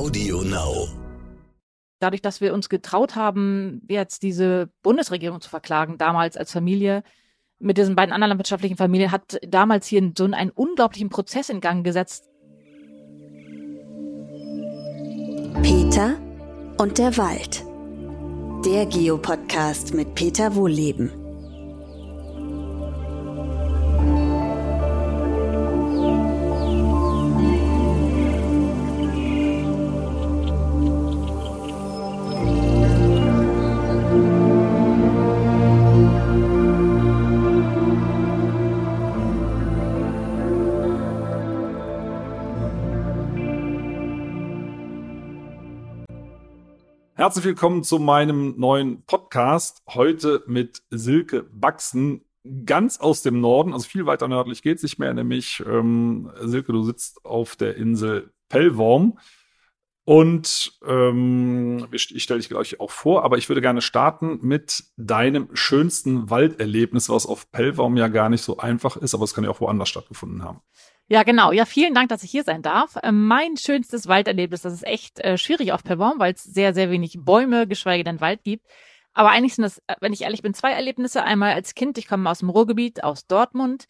Audio Now. Dadurch, dass wir uns getraut haben, jetzt diese Bundesregierung zu verklagen, damals als Familie, mit diesen beiden anderen landwirtschaftlichen Familien, hat damals hier so einen unglaublichen Prozess in Gang gesetzt. Peter und der Wald. Der Geopodcast mit Peter Wohlleben. Herzlich willkommen zu meinem neuen Podcast. Heute mit Silke Baxen, ganz aus dem Norden, also viel weiter nördlich geht's nicht mehr, nämlich ähm, Silke, du sitzt auf der Insel Pellworm. Und ähm, ich stelle dich gleich auch vor, aber ich würde gerne starten mit deinem schönsten Walderlebnis, was auf Pellworm ja gar nicht so einfach ist, aber es kann ja auch woanders stattgefunden haben. Ja, genau. Ja, vielen Dank, dass ich hier sein darf. Äh, mein schönstes Walderlebnis, das ist echt äh, schwierig auf Perron, weil es sehr, sehr wenig Bäume, geschweige denn Wald gibt. Aber eigentlich sind das, äh, wenn ich ehrlich bin, zwei Erlebnisse. Einmal als Kind, ich komme aus dem Ruhrgebiet, aus Dortmund.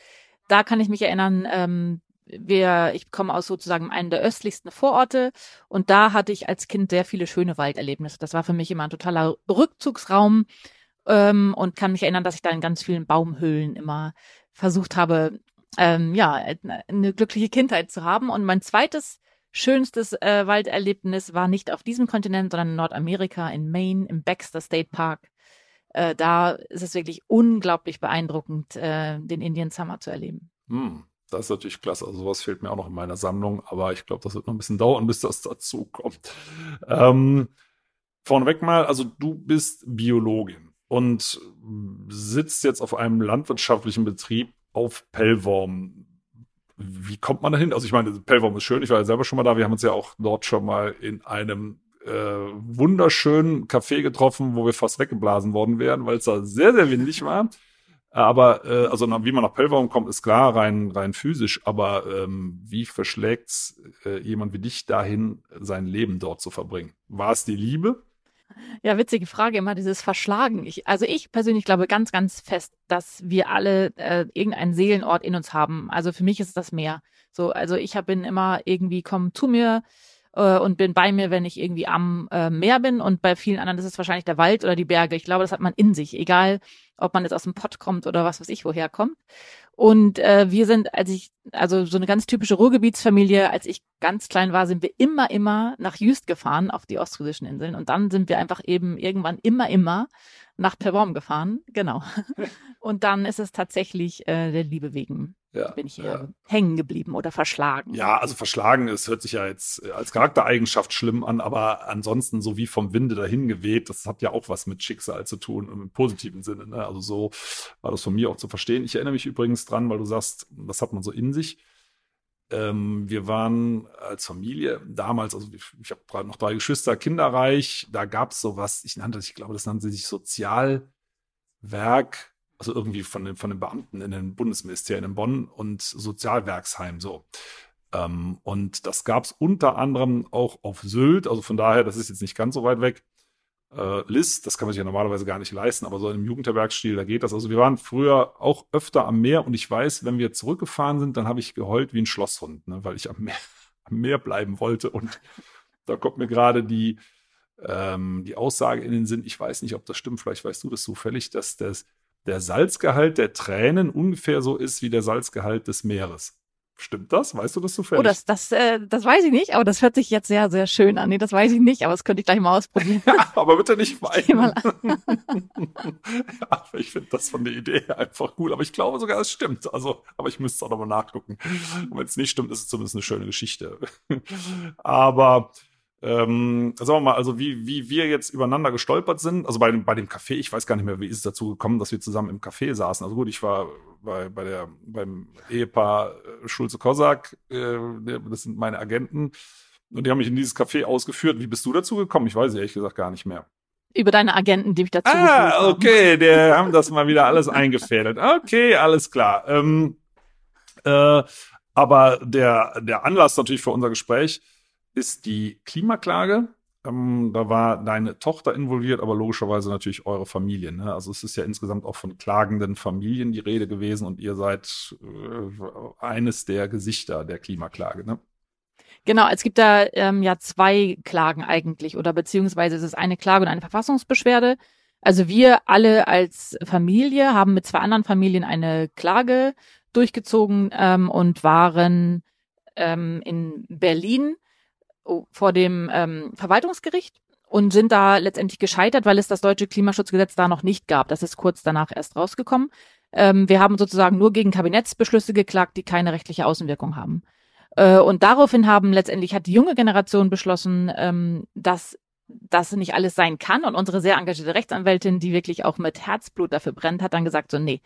Da kann ich mich erinnern, ähm, wir, ich komme aus sozusagen einem der östlichsten Vororte und da hatte ich als Kind sehr viele schöne Walderlebnisse. Das war für mich immer ein totaler Rückzugsraum ähm, und kann mich erinnern, dass ich da in ganz vielen Baumhöhlen immer versucht habe, ähm, ja, eine glückliche Kindheit zu haben. Und mein zweites schönstes äh, Walderlebnis war nicht auf diesem Kontinent, sondern in Nordamerika, in Maine, im Baxter State Park. Äh, da ist es wirklich unglaublich beeindruckend, äh, den Indian Summer zu erleben. Hm, das ist natürlich klasse. Also sowas fehlt mir auch noch in meiner Sammlung, aber ich glaube, das wird noch ein bisschen dauern, bis das dazu kommt. Ähm, vorneweg mal, also du bist Biologin und sitzt jetzt auf einem landwirtschaftlichen Betrieb, auf Pellworm. Wie kommt man dahin? Also ich meine, Pellworm ist schön, ich war ja selber schon mal da. Wir haben uns ja auch dort schon mal in einem äh, wunderschönen Café getroffen, wo wir fast weggeblasen worden wären, weil es da sehr, sehr windig war. Aber äh, also wie man nach Pellworm kommt, ist klar, rein rein physisch. Aber ähm, wie verschlägt's äh, jemand wie dich dahin, sein Leben dort zu verbringen? War es die Liebe? Ja, witzige Frage, immer dieses Verschlagen. Ich, also ich persönlich glaube ganz, ganz fest, dass wir alle äh, irgendeinen Seelenort in uns haben. Also für mich ist das Meer. So, also ich hab, bin immer irgendwie, komm zu mir äh, und bin bei mir, wenn ich irgendwie am äh, Meer bin. Und bei vielen anderen ist es wahrscheinlich der Wald oder die Berge. Ich glaube, das hat man in sich, egal ob man jetzt aus dem Pott kommt oder was weiß ich woher kommt. Und äh, wir sind, als ich, also so eine ganz typische Ruhrgebietsfamilie, als ich ganz klein war, sind wir immer, immer nach Jüst gefahren auf die ostfriesischen Inseln. Und dann sind wir einfach eben irgendwann immer, immer nach Perborn gefahren. Genau. Und dann ist es tatsächlich äh, der Liebe wegen ja, bin ich hier ja. hängen geblieben oder verschlagen. Ja, also verschlagen ist, hört sich ja jetzt äh, als Charaktereigenschaft schlimm an, aber ansonsten so wie vom Winde dahin geweht, das hat ja auch was mit Schicksal zu tun im positiven Sinne. Ne? Also so war das von mir auch zu verstehen. Ich erinnere mich übrigens dran, weil du sagst, das hat man so in sich. Ähm, wir waren als Familie damals, also ich, ich habe noch drei Geschwister, kinderreich, da gab es sowas, ich nannte, ich glaube, das nannte sich Sozialwerk also irgendwie von den, von den Beamten in den Bundesministerien in Bonn und Sozialwerksheim so. Ähm, und das gab es unter anderem auch auf Sylt, also von daher, das ist jetzt nicht ganz so weit weg. Äh, List, das kann man sich ja normalerweise gar nicht leisten, aber so im Jugendherbergsstil, da geht das. Also wir waren früher auch öfter am Meer und ich weiß, wenn wir zurückgefahren sind, dann habe ich geheult wie ein Schlosshund, ne, weil ich am Meer, am Meer bleiben wollte. Und da kommt mir gerade die, ähm, die Aussage in den Sinn, ich weiß nicht, ob das stimmt, vielleicht weißt du das zufällig, dass das der Salzgehalt der Tränen ungefähr so ist wie der Salzgehalt des Meeres. Stimmt das? Weißt du das zufällig? Oh, das, das, äh, das weiß ich nicht, aber das hört sich jetzt sehr, sehr schön an. Nee, das weiß ich nicht, aber das könnte ich gleich mal ausprobieren. Ja, aber bitte nicht weinen. ja, ich finde das von der Idee einfach cool, aber ich glaube sogar, es stimmt. Also, aber ich müsste es auch nochmal nachgucken. Und wenn es nicht stimmt, ist es zumindest eine schöne Geschichte. aber ähm, sagen wir mal, also wie, wie wir jetzt übereinander gestolpert sind, also bei dem, bei dem Café, ich weiß gar nicht mehr, wie ist es dazu gekommen, dass wir zusammen im Café saßen. Also gut, ich war bei, bei der, beim Ehepaar äh, Schulze-Kosak, äh, das sind meine Agenten, und die haben mich in dieses Café ausgeführt. Wie bist du dazu gekommen? Ich weiß ehrlich gesagt gar nicht mehr. Über deine Agenten, die mich dazu Ah, okay, der haben das mal wieder alles eingefädelt. Okay, alles klar. Ähm, äh, aber der, der Anlass natürlich für unser Gespräch ist die Klimaklage. Ähm, da war deine Tochter involviert, aber logischerweise natürlich eure Familie. Ne? Also es ist ja insgesamt auch von klagenden Familien die Rede gewesen und ihr seid äh, eines der Gesichter der Klimaklage. Ne? Genau, es gibt da ähm, ja zwei Klagen eigentlich oder beziehungsweise es ist eine Klage und eine Verfassungsbeschwerde. Also wir alle als Familie haben mit zwei anderen Familien eine Klage durchgezogen ähm, und waren ähm, in Berlin vor dem ähm, Verwaltungsgericht und sind da letztendlich gescheitert, weil es das deutsche Klimaschutzgesetz da noch nicht gab. Das ist kurz danach erst rausgekommen. Ähm, wir haben sozusagen nur gegen Kabinettsbeschlüsse geklagt, die keine rechtliche Außenwirkung haben. Äh, und daraufhin haben letztendlich hat die junge Generation beschlossen, ähm, dass das nicht alles sein kann. Und unsere sehr engagierte Rechtsanwältin, die wirklich auch mit Herzblut dafür brennt, hat dann gesagt, so, nee,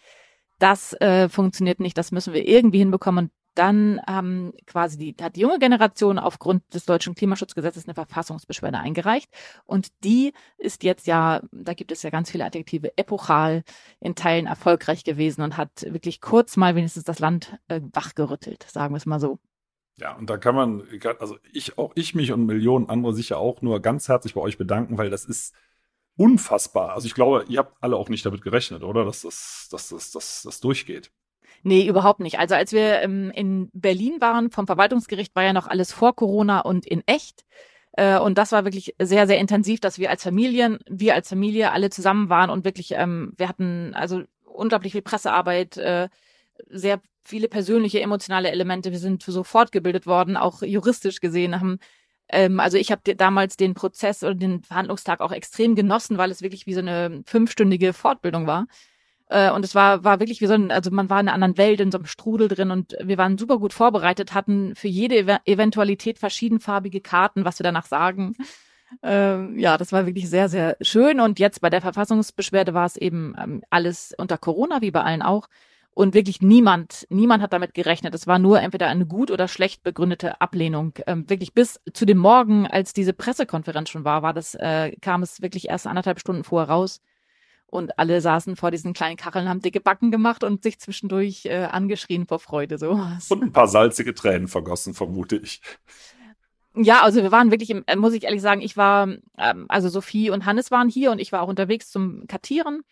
das äh, funktioniert nicht, das müssen wir irgendwie hinbekommen. Und dann ähm, quasi die, hat die junge Generation aufgrund des deutschen Klimaschutzgesetzes eine Verfassungsbeschwerde eingereicht. Und die ist jetzt ja, da gibt es ja ganz viele Adjektive, epochal in Teilen erfolgreich gewesen und hat wirklich kurz mal wenigstens das Land äh, wachgerüttelt, sagen wir es mal so. Ja, und da kann man, also ich, auch ich mich und Millionen andere sicher auch nur ganz herzlich bei euch bedanken, weil das ist unfassbar. Also ich glaube, ihr habt alle auch nicht damit gerechnet, oder? Dass das, dass das, dass das durchgeht. Nee, überhaupt nicht. Also als wir ähm, in Berlin waren, vom Verwaltungsgericht war ja noch alles vor Corona und in echt. Äh, und das war wirklich sehr, sehr intensiv, dass wir als Familien, wir als Familie alle zusammen waren und wirklich, ähm, wir hatten also unglaublich viel Pressearbeit, äh, sehr viele persönliche, emotionale Elemente. Wir sind so fortgebildet worden, auch juristisch gesehen, haben ähm, also ich habe damals den Prozess oder den Verhandlungstag auch extrem genossen, weil es wirklich wie so eine fünfstündige Fortbildung war. Äh, und es war, war wirklich wie so ein, also man war in einer anderen Welt, in so einem Strudel drin und wir waren super gut vorbereitet, hatten für jede Ev Eventualität verschiedenfarbige Karten, was wir danach sagen. Ähm, ja, das war wirklich sehr, sehr schön. Und jetzt bei der Verfassungsbeschwerde war es eben ähm, alles unter Corona, wie bei allen auch. Und wirklich niemand, niemand hat damit gerechnet. Es war nur entweder eine gut oder schlecht begründete Ablehnung. Ähm, wirklich bis zu dem Morgen, als diese Pressekonferenz schon war, war das, äh, kam es wirklich erst anderthalb Stunden vorher raus. Und alle saßen vor diesen kleinen Kacheln, haben dicke Backen gemacht und sich zwischendurch äh, angeschrien vor Freude. So. Und ein paar salzige Tränen vergossen, vermute ich. Ja, also wir waren wirklich, im, äh, muss ich ehrlich sagen, ich war, ähm, also Sophie und Hannes waren hier und ich war auch unterwegs zum Kartieren.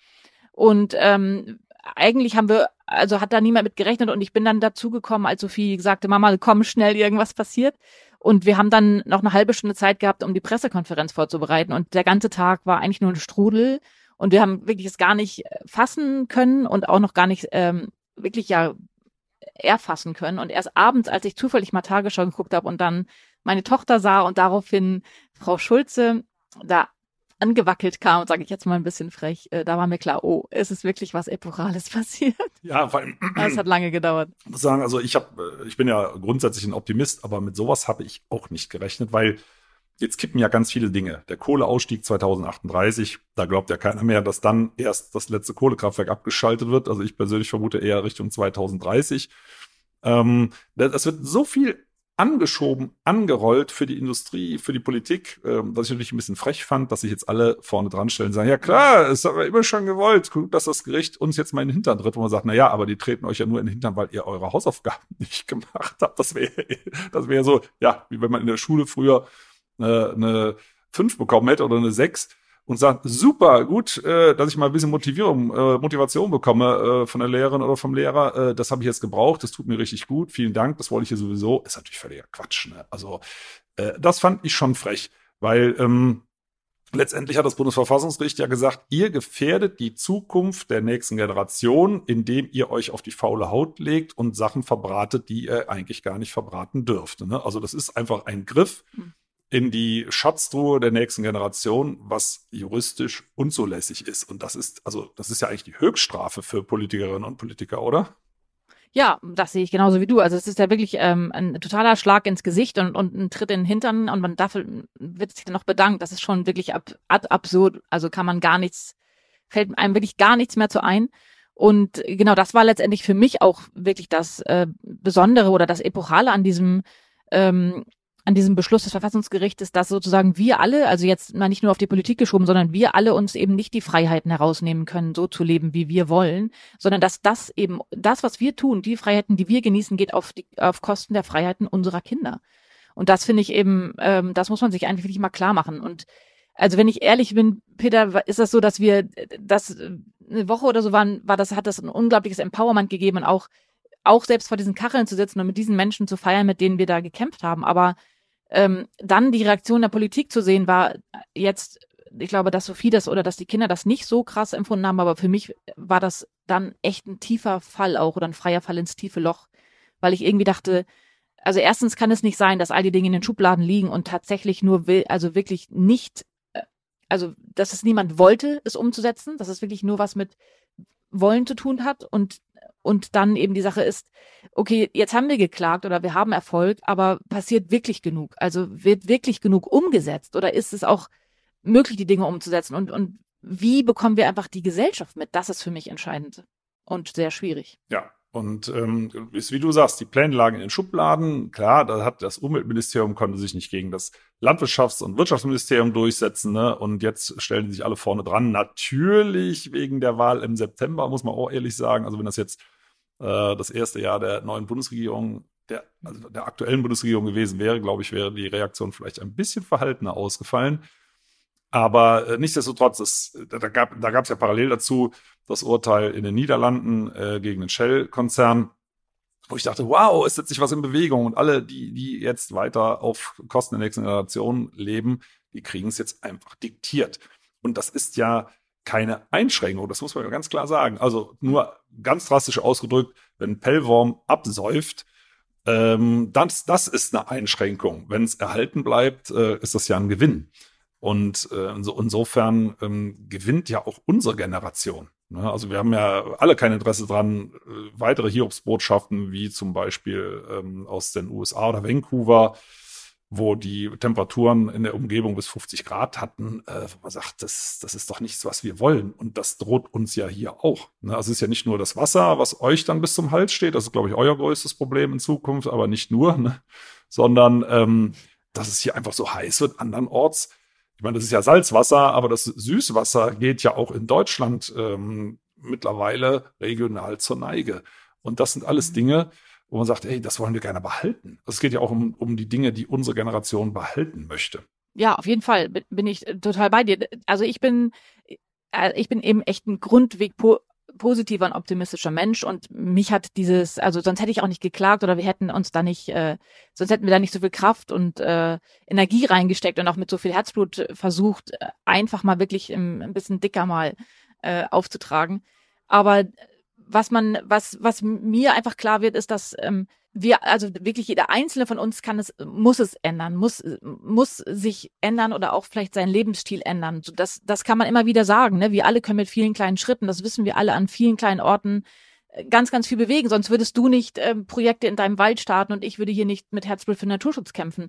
Und ähm, eigentlich haben wir, also hat da niemand mit gerechnet und ich bin dann dazugekommen, als Sophie sagte, Mama, komm schnell, irgendwas passiert. Und wir haben dann noch eine halbe Stunde Zeit gehabt, um die Pressekonferenz vorzubereiten. Und der ganze Tag war eigentlich nur ein Strudel. Und wir haben wirklich es gar nicht fassen können und auch noch gar nicht ähm, wirklich ja erfassen können. Und erst abends, als ich zufällig mal Tagesschau geguckt habe und dann meine Tochter sah und daraufhin Frau Schulze da angewackelt kam, sage ich jetzt mal ein bisschen frech, äh, da war mir klar, oh, es ist wirklich was Epochales passiert. Ja, vor allem. es hat lange gedauert. Ich muss sagen, also ich habe, äh, ich bin ja grundsätzlich ein Optimist, aber mit sowas habe ich auch nicht gerechnet, weil jetzt kippen ja ganz viele Dinge. Der Kohleausstieg 2038, da glaubt ja keiner mehr, dass dann erst das letzte Kohlekraftwerk abgeschaltet wird. Also ich persönlich vermute eher Richtung 2030. Ähm, das wird so viel angeschoben, angerollt für die Industrie, für die Politik, ähm, was ich natürlich ein bisschen frech fand, dass sich jetzt alle vorne dran stellen und sagen, ja klar, es haben wir immer schon gewollt, gut, dass das Gericht uns jetzt mal in den Hintern tritt, wo man sagt, na ja, aber die treten euch ja nur in den Hintern, weil ihr eure Hausaufgaben nicht gemacht habt. Das wäre das wäre so, ja, wie wenn man in der Schule früher äh, eine 5 bekommen hätte oder eine 6 und sagt, super, gut, äh, dass ich mal ein bisschen Motivierung, äh, Motivation bekomme äh, von der Lehrerin oder vom Lehrer. Äh, das habe ich jetzt gebraucht, das tut mir richtig gut, vielen Dank, das wollte ich hier sowieso. Ist natürlich völliger Quatsch. Ne? Also äh, das fand ich schon frech, weil ähm, letztendlich hat das Bundesverfassungsgericht ja gesagt, ihr gefährdet die Zukunft der nächsten Generation, indem ihr euch auf die faule Haut legt und Sachen verbratet, die ihr eigentlich gar nicht verbraten dürft. Ne? Also das ist einfach ein Griff. Hm in die Schatztruhe der nächsten Generation, was juristisch unzulässig ist. Und das ist, also, das ist ja eigentlich die Höchststrafe für Politikerinnen und Politiker, oder? Ja, das sehe ich genauso wie du. Also es ist ja wirklich ähm, ein totaler Schlag ins Gesicht und, und ein Tritt in den Hintern und man dafür wird sich dann noch bedankt. Das ist schon wirklich ab, ad absurd. Also kann man gar nichts, fällt einem wirklich gar nichts mehr zu ein. Und genau das war letztendlich für mich auch wirklich das äh, Besondere oder das Epochale an diesem ähm, an diesem Beschluss des Verfassungsgerichtes, dass sozusagen wir alle, also jetzt mal nicht nur auf die Politik geschoben, sondern wir alle uns eben nicht die Freiheiten herausnehmen können, so zu leben, wie wir wollen, sondern dass das eben, das, was wir tun, die Freiheiten, die wir genießen, geht auf, die, auf Kosten der Freiheiten unserer Kinder. Und das finde ich eben, ähm, das muss man sich eigentlich wirklich mal klar machen. Und also wenn ich ehrlich bin, Peter, ist das so, dass wir das äh, eine Woche oder so waren, war das, hat das ein unglaubliches Empowerment gegeben und auch, auch selbst vor diesen Kacheln zu sitzen und mit diesen Menschen zu feiern, mit denen wir da gekämpft haben. Aber ähm, dann die Reaktion der Politik zu sehen, war jetzt, ich glaube, dass Sophie das oder dass die Kinder das nicht so krass empfunden haben, aber für mich war das dann echt ein tiefer Fall auch oder ein freier Fall ins tiefe Loch, weil ich irgendwie dachte, also erstens kann es nicht sein, dass all die Dinge in den Schubladen liegen und tatsächlich nur will, also wirklich nicht, äh, also dass es niemand wollte, es umzusetzen, dass es wirklich nur was mit wollen zu tun hat und und dann eben die Sache ist, okay, jetzt haben wir geklagt oder wir haben Erfolg, aber passiert wirklich genug? Also wird wirklich genug umgesetzt oder ist es auch möglich, die Dinge umzusetzen? Und, und wie bekommen wir einfach die Gesellschaft mit? Das ist für mich entscheidend und sehr schwierig. Ja, und ähm, ist wie du sagst, die Pläne lagen in den Schubladen. Klar, da hat das Umweltministerium konnte sich nicht gegen das Landwirtschafts- und Wirtschaftsministerium durchsetzen. Ne? Und jetzt stellen sich alle vorne dran. Natürlich wegen der Wahl im September, muss man auch ehrlich sagen. Also wenn das jetzt äh, das erste Jahr der neuen Bundesregierung, der, also der aktuellen Bundesregierung gewesen wäre, glaube ich, wäre die Reaktion vielleicht ein bisschen verhaltener ausgefallen. Aber äh, nichtsdestotrotz, es, da, da gab da gab es ja parallel dazu das Urteil in den Niederlanden äh, gegen den Shell-Konzern, wo ich dachte, wow, es setzt sich was in Bewegung und alle, die, die jetzt weiter auf Kosten der nächsten Generation leben, die kriegen es jetzt einfach diktiert. Und das ist ja keine Einschränkung, das muss man ganz klar sagen. Also nur ganz drastisch ausgedrückt, wenn Pellworm absäuft, ähm, das, das ist eine Einschränkung. Wenn es erhalten bleibt, äh, ist das ja ein Gewinn. Und äh, so, insofern ähm, gewinnt ja auch unsere Generation. Ne? Also wir haben ja alle kein Interesse dran, äh, weitere Hiobsbotschaften wie zum Beispiel ähm, aus den USA oder Vancouver, wo die Temperaturen in der Umgebung bis 50 Grad hatten, äh, wo man sagt, das, das ist doch nichts, was wir wollen. Und das droht uns ja hier auch. Ne? Also es ist ja nicht nur das Wasser, was euch dann bis zum Hals steht, das ist, glaube ich, euer größtes Problem in Zukunft, aber nicht nur, ne? sondern ähm, dass es hier einfach so heiß wird andernorts ich meine, das ist ja Salzwasser, aber das Süßwasser geht ja auch in Deutschland ähm, mittlerweile regional zur Neige. Und das sind alles mhm. Dinge, wo man sagt, ey, das wollen wir gerne behalten. Es geht ja auch um, um die Dinge, die unsere Generation behalten möchte. Ja, auf jeden Fall bin ich total bei dir. Also ich bin, äh, ich bin eben echt ein Grundweg positiver und optimistischer Mensch und mich hat dieses, also sonst hätte ich auch nicht geklagt oder wir hätten uns da nicht, äh, sonst hätten wir da nicht so viel Kraft und äh, Energie reingesteckt und auch mit so viel Herzblut versucht, äh, einfach mal wirklich im, ein bisschen dicker mal äh, aufzutragen. Aber was man, was, was mir einfach klar wird, ist, dass ähm, wir, also wirklich jeder einzelne von uns kann es, muss es ändern, muss, muss sich ändern oder auch vielleicht seinen Lebensstil ändern. Das, das kann man immer wieder sagen. Ne? Wir alle können mit vielen kleinen Schritten, das wissen wir alle an vielen kleinen Orten, äh, ganz, ganz viel bewegen. Sonst würdest du nicht ähm, Projekte in deinem Wald starten und ich würde hier nicht mit Herzblut für Naturschutz kämpfen.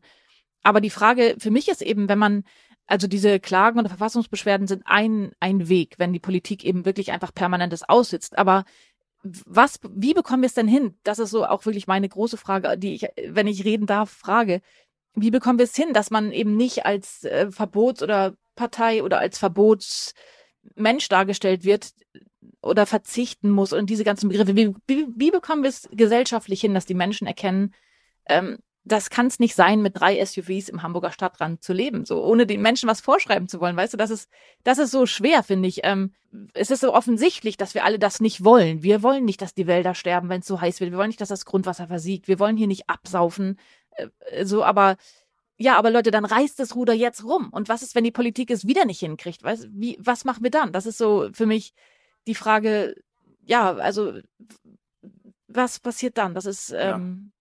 Aber die Frage für mich ist eben, wenn man, also diese Klagen oder Verfassungsbeschwerden sind ein, ein Weg, wenn die Politik eben wirklich einfach permanentes aussitzt. Aber was, wie bekommen wir es denn hin? Das ist so auch wirklich meine große Frage, die ich, wenn ich reden darf, frage. Wie bekommen wir es hin, dass man eben nicht als äh, Verbots- oder Partei oder als Verbotsmensch dargestellt wird oder verzichten muss und diese ganzen Begriffe? Wie, wie, wie bekommen wir es gesellschaftlich hin, dass die Menschen erkennen, ähm, das kann es nicht sein, mit drei SUVs im Hamburger Stadtrand zu leben, so ohne den Menschen was vorschreiben zu wollen. Weißt du, das ist, das ist so schwer, finde ich. Ähm, es ist so offensichtlich, dass wir alle das nicht wollen. Wir wollen nicht, dass die Wälder sterben, wenn es so heiß wird. Wir wollen nicht, dass das Grundwasser versiegt. Wir wollen hier nicht absaufen. Äh, so, aber ja, aber Leute, dann reißt das Ruder jetzt rum. Und was ist, wenn die Politik es wieder nicht hinkriegt? Weißt, wie, was machen wir dann? Das ist so für mich die Frage. Ja, also was passiert dann? Das ist ähm,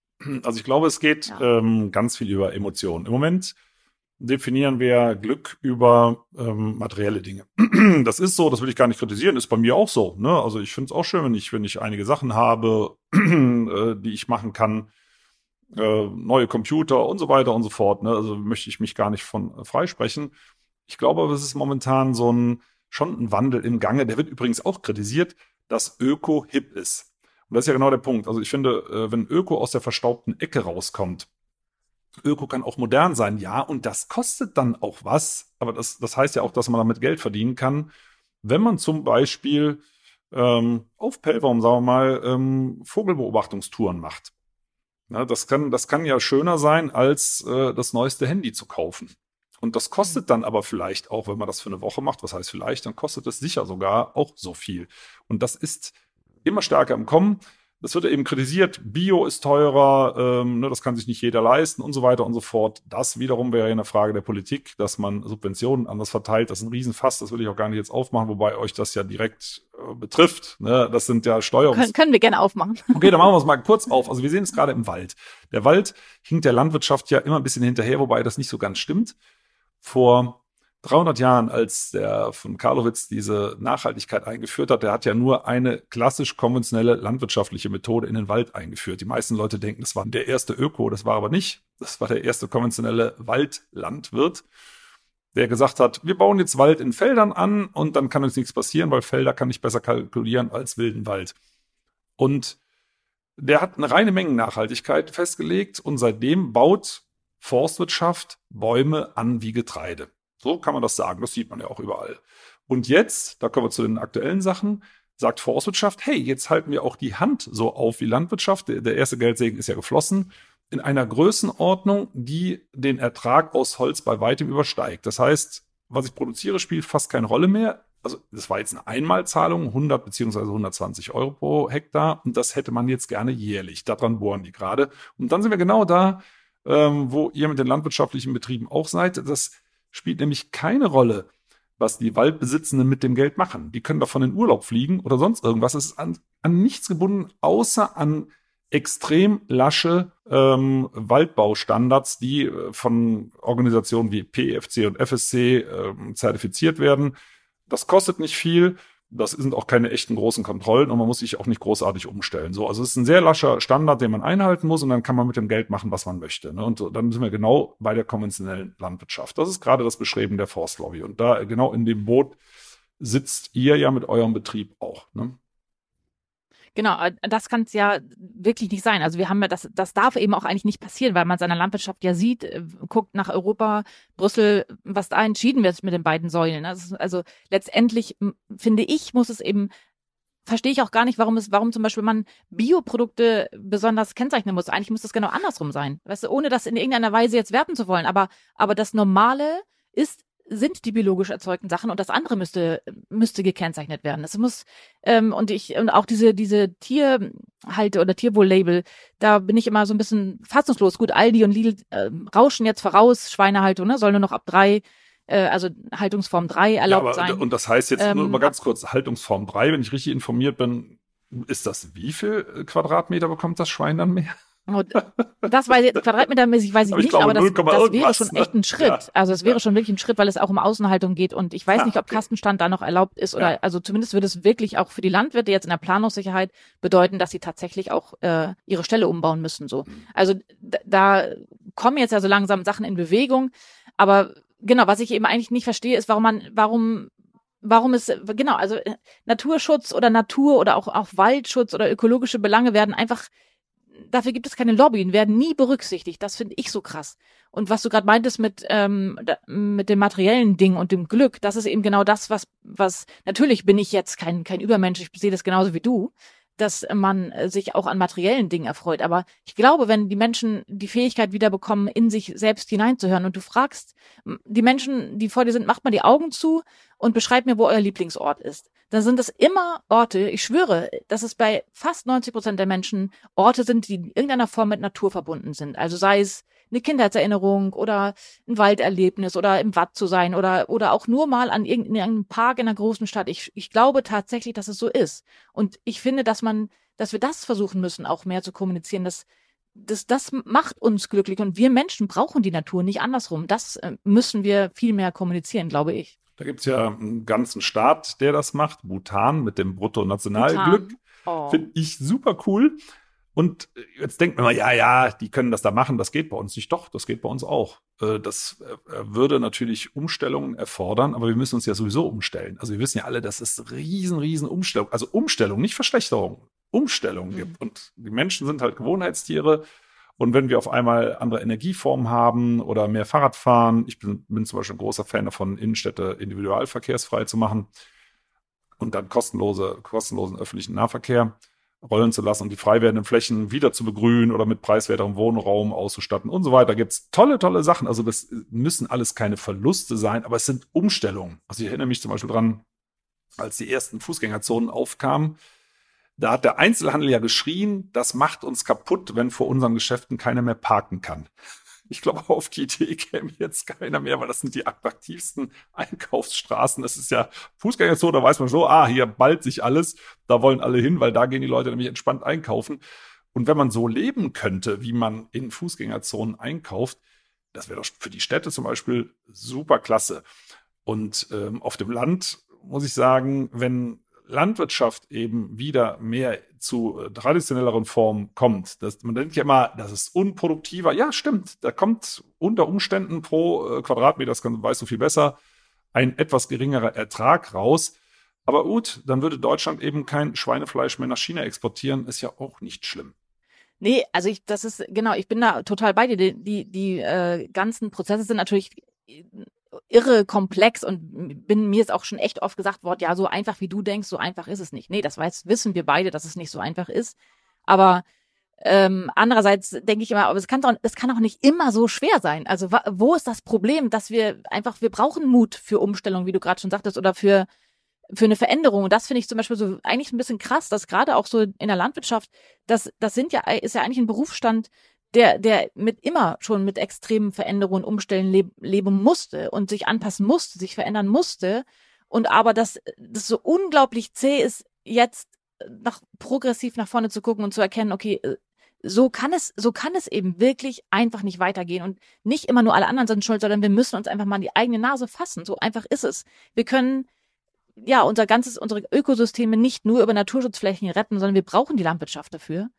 also ich glaube, es geht ja. ähm, ganz viel über Emotionen. Im Moment definieren wir Glück über ähm, materielle Dinge. Das ist so, das will ich gar nicht kritisieren, ist bei mir auch so. Ne? Also ich finde es auch schön, wenn ich, wenn ich einige Sachen habe, äh, die ich machen kann, äh, neue Computer und so weiter und so fort. Ne? Also möchte ich mich gar nicht von freisprechen. Ich glaube, es ist momentan so ein schon ein Wandel im Gange. Der wird übrigens auch kritisiert, dass Öko hip ist. Und das ist ja genau der Punkt. Also ich finde, äh, wenn Öko aus der verstaubten Ecke rauskommt, Öko kann auch modern sein, ja, und das kostet dann auch was. Aber das, das heißt ja auch, dass man damit Geld verdienen kann. Wenn man zum Beispiel ähm, auf Pellworm, sagen wir mal, ähm, Vogelbeobachtungstouren macht. Na, das, kann, das kann ja schöner sein, als äh, das neueste Handy zu kaufen. Und das kostet dann aber vielleicht auch, wenn man das für eine Woche macht, was heißt vielleicht, dann kostet es sicher sogar auch so viel. Und das ist immer stärker im Kommen. Das wird eben kritisiert, Bio ist teurer, ähm, ne, das kann sich nicht jeder leisten und so weiter und so fort. Das wiederum wäre eine Frage der Politik, dass man Subventionen anders verteilt. Das ist ein Riesenfass, das will ich auch gar nicht jetzt aufmachen, wobei euch das ja direkt äh, betrifft. Ne? Das sind ja Steuerungs... Können, können wir gerne aufmachen. Okay, dann machen wir es mal kurz auf. Also wir sehen es gerade im Wald. Der Wald hinkt der Landwirtschaft ja immer ein bisschen hinterher, wobei das nicht so ganz stimmt. Vor 300 Jahren, als der von Karlowitz diese Nachhaltigkeit eingeführt hat, der hat ja nur eine klassisch konventionelle landwirtschaftliche Methode in den Wald eingeführt. Die meisten Leute denken, das war der erste Öko, das war aber nicht. Das war der erste konventionelle Waldlandwirt, der gesagt hat, wir bauen jetzt Wald in Feldern an und dann kann uns nichts passieren, weil Felder kann ich besser kalkulieren als wilden Wald. Und der hat eine reine Mengennachhaltigkeit festgelegt und seitdem baut Forstwirtschaft Bäume an wie Getreide. So kann man das sagen. Das sieht man ja auch überall. Und jetzt, da kommen wir zu den aktuellen Sachen, sagt Forstwirtschaft, hey, jetzt halten wir auch die Hand so auf wie Landwirtschaft. Der, der erste Geldsegen ist ja geflossen in einer Größenordnung, die den Ertrag aus Holz bei weitem übersteigt. Das heißt, was ich produziere, spielt fast keine Rolle mehr. Also das war jetzt eine Einmalzahlung, 100 beziehungsweise 120 Euro pro Hektar. Und das hätte man jetzt gerne jährlich. Daran bohren die gerade. Und dann sind wir genau da, ähm, wo ihr mit den landwirtschaftlichen Betrieben auch seid. Das spielt nämlich keine Rolle, was die Waldbesitzenden mit dem Geld machen. Die können davon in Urlaub fliegen oder sonst irgendwas. Es ist an, an nichts gebunden, außer an extrem lasche ähm, Waldbaustandards, die äh, von Organisationen wie PFC und FSC äh, zertifiziert werden. Das kostet nicht viel das sind auch keine echten großen Kontrollen und man muss sich auch nicht großartig umstellen. So, also es ist ein sehr lascher Standard, den man einhalten muss und dann kann man mit dem Geld machen, was man möchte. Ne? Und dann sind wir genau bei der konventionellen Landwirtschaft. Das ist gerade das Beschreiben der Forstlobby. Und da genau in dem Boot sitzt ihr ja mit eurem Betrieb auch. Ne? Genau, äh, das kann es ja wirklich nicht sein. Also wir haben ja das, das darf eben auch eigentlich nicht passieren, weil man seiner Landwirtschaft ja sieht, äh, guckt nach Europa, Brüssel, was da entschieden wird mit den beiden Säulen. Also, also letztendlich finde ich, muss es eben verstehe ich auch gar nicht, warum es, warum zum Beispiel man Bioprodukte besonders kennzeichnen muss. Eigentlich muss das genau andersrum sein. Weißt du, ohne das in irgendeiner Weise jetzt werten zu wollen. Aber, aber das Normale ist sind die biologisch erzeugten Sachen und das andere müsste müsste gekennzeichnet werden. Es muss ähm, und ich und auch diese diese Tierhalte oder Tierwohl-Label, da bin ich immer so ein bisschen fassungslos. Gut, Aldi und Lidl äh, rauschen jetzt voraus, Schweinehaltung, ne, soll nur noch ab drei äh, also Haltungsform drei erlaubt ja, aber, sein. Und das heißt jetzt ähm, nur mal ganz kurz Haltungsform drei, wenn ich richtig informiert bin, ist das wie viel Quadratmeter bekommt das Schwein dann mehr? Das weiß ich, quadratmetermäßig weiß ich, ich nicht, glaube, aber das, das wäre schon echt ein Schritt. Ja. Also es wäre schon wirklich ein Schritt, weil es auch um Außenhaltung geht und ich weiß ah, nicht, ob okay. Kastenstand da noch erlaubt ist oder ja. also zumindest würde es wirklich auch für die Landwirte jetzt in der Planungssicherheit bedeuten, dass sie tatsächlich auch äh, ihre Stelle umbauen müssen. So, mhm. also da kommen jetzt ja so langsam Sachen in Bewegung, aber genau, was ich eben eigentlich nicht verstehe, ist, warum man, warum warum es genau, also äh, Naturschutz oder Natur oder auch auch Waldschutz oder ökologische Belange werden einfach dafür gibt es keine Lobby, werden nie berücksichtigt. Das finde ich so krass. Und was du gerade meintest mit ähm, mit dem materiellen Ding und dem Glück, das ist eben genau das, was was natürlich bin ich jetzt kein kein Übermensch. Ich sehe das genauso wie du, dass man sich auch an materiellen Dingen erfreut. Aber ich glaube, wenn die Menschen die Fähigkeit wieder bekommen, in sich selbst hineinzuhören und du fragst die Menschen, die vor dir sind, macht mal die Augen zu und beschreibt mir, wo euer Lieblingsort ist dann sind es immer Orte, ich schwöre, dass es bei fast 90 Prozent der Menschen Orte sind, die in irgendeiner Form mit Natur verbunden sind. Also sei es eine Kindheitserinnerung oder ein Walderlebnis oder im Watt zu sein oder, oder auch nur mal an irgendeinem Park in einer großen Stadt. Ich, ich glaube tatsächlich, dass es so ist. Und ich finde, dass man, dass wir das versuchen müssen, auch mehr zu kommunizieren, dass, das, das macht uns glücklich und wir Menschen brauchen die Natur, nicht andersrum. Das äh, müssen wir viel mehr kommunizieren, glaube ich. Da gibt es ja einen ganzen Staat, der das macht. Bhutan mit dem Bruttonationalglück. Oh. Finde ich super cool. Und jetzt denkt man mal, ja, ja, die können das da machen, das geht bei uns nicht. Doch, das geht bei uns auch. Äh, das äh, würde natürlich Umstellungen erfordern, aber wir müssen uns ja sowieso umstellen. Also wir wissen ja alle, dass es riesen, riesen Umstellung, also Umstellung, nicht Verschlechterung, Umstellung mhm. gibt. Und die Menschen sind halt Gewohnheitstiere und wenn wir auf einmal andere Energieformen haben oder mehr Fahrrad fahren, ich bin, bin zum Beispiel ein großer Fan davon, Innenstädte individualverkehrsfrei zu machen und dann kostenlose, kostenlosen öffentlichen Nahverkehr. rollen zu lassen und die frei werdenden Flächen wieder zu begrünen oder mit preiswerterem Wohnraum auszustatten und so weiter. Gibt's tolle, tolle Sachen. Also das müssen alles keine Verluste sein, aber es sind Umstellungen. Also ich erinnere mich zum Beispiel dran, als die ersten Fußgängerzonen aufkamen, da hat der Einzelhandel ja geschrien, das macht uns kaputt, wenn vor unseren Geschäften keiner mehr parken kann. Ich glaube, auf die Idee käme jetzt keiner mehr, weil das sind die attraktivsten Einkaufsstraßen. Das ist ja Fußgängerzone, da weiß man so, ah, hier ballt sich alles, da wollen alle hin, weil da gehen die Leute nämlich entspannt einkaufen. Und wenn man so leben könnte, wie man in Fußgängerzonen einkauft, das wäre doch für die Städte zum Beispiel super klasse. Und ähm, auf dem Land muss ich sagen, wenn Landwirtschaft eben wieder mehr zu äh, traditionelleren Formen kommt. Das, man denkt ja immer, das ist unproduktiver. Ja, stimmt. Da kommt unter Umständen pro äh, Quadratmeter, das weißt du viel besser, ein etwas geringerer Ertrag raus. Aber gut, dann würde Deutschland eben kein Schweinefleisch mehr nach China exportieren. Ist ja auch nicht schlimm. Nee, also ich, das ist, genau, ich bin da total bei dir. Die, die, die äh, ganzen Prozesse sind natürlich irre komplex und bin mir jetzt auch schon echt oft gesagt worden, ja, so einfach wie du denkst, so einfach ist es nicht. Nee, das weiß, wissen wir beide, dass es nicht so einfach ist. Aber ähm, andererseits denke ich immer, aber es kann doch, es kann auch nicht immer so schwer sein. Also wo ist das Problem, dass wir einfach, wir brauchen Mut für Umstellung, wie du gerade schon sagtest, oder für für eine Veränderung. Und das finde ich zum Beispiel so eigentlich ein bisschen krass, dass gerade auch so in der Landwirtschaft, das, das sind ja, ist ja eigentlich ein Berufsstand, der, der mit immer schon mit extremen Veränderungen, Umstellen leb, leben musste und sich anpassen musste, sich verändern musste. Und aber dass das so unglaublich zäh ist, jetzt nach progressiv nach vorne zu gucken und zu erkennen, okay, äh, so kann es, so kann es eben wirklich einfach nicht weitergehen und nicht immer nur alle anderen sind schuld, sondern wir müssen uns einfach mal an die eigene Nase fassen. So einfach ist es. Wir können ja unser ganzes, unsere Ökosysteme nicht nur über Naturschutzflächen retten, sondern wir brauchen die Landwirtschaft dafür.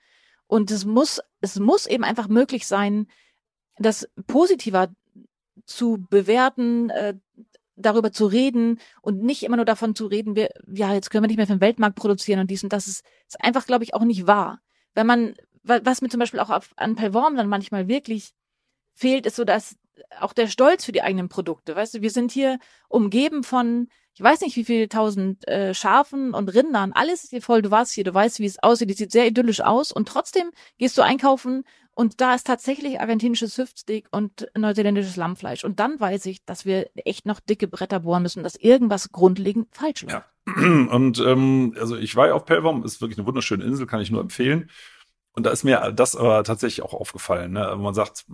Und es muss, es muss eben einfach möglich sein, das positiver zu bewerten, äh, darüber zu reden und nicht immer nur davon zu reden, wir, ja, jetzt können wir nicht mehr für den Weltmarkt produzieren und dies und das ist, ist einfach, glaube ich, auch nicht wahr. Wenn man, was mir zum Beispiel auch auf, an Pelvorm dann manchmal wirklich fehlt, ist so, dass auch der Stolz für die eigenen Produkte. Weißt du, wir sind hier umgeben von ich weiß nicht, wie viele tausend äh, Schafen und Rindern, alles ist hier voll, du warst hier, du weißt, wie es aussieht, es sieht sehr idyllisch aus und trotzdem gehst du einkaufen und da ist tatsächlich argentinisches Hüftsteak und neuseeländisches Lammfleisch. Und dann weiß ich, dass wir echt noch dicke Bretter bohren müssen, dass irgendwas grundlegend falsch läuft. Ja. Und ähm, also ich war ja auf Pelvorm, ist wirklich eine wunderschöne Insel, kann ich nur empfehlen. Und da ist mir das aber tatsächlich auch aufgefallen. Ne? Man sagt,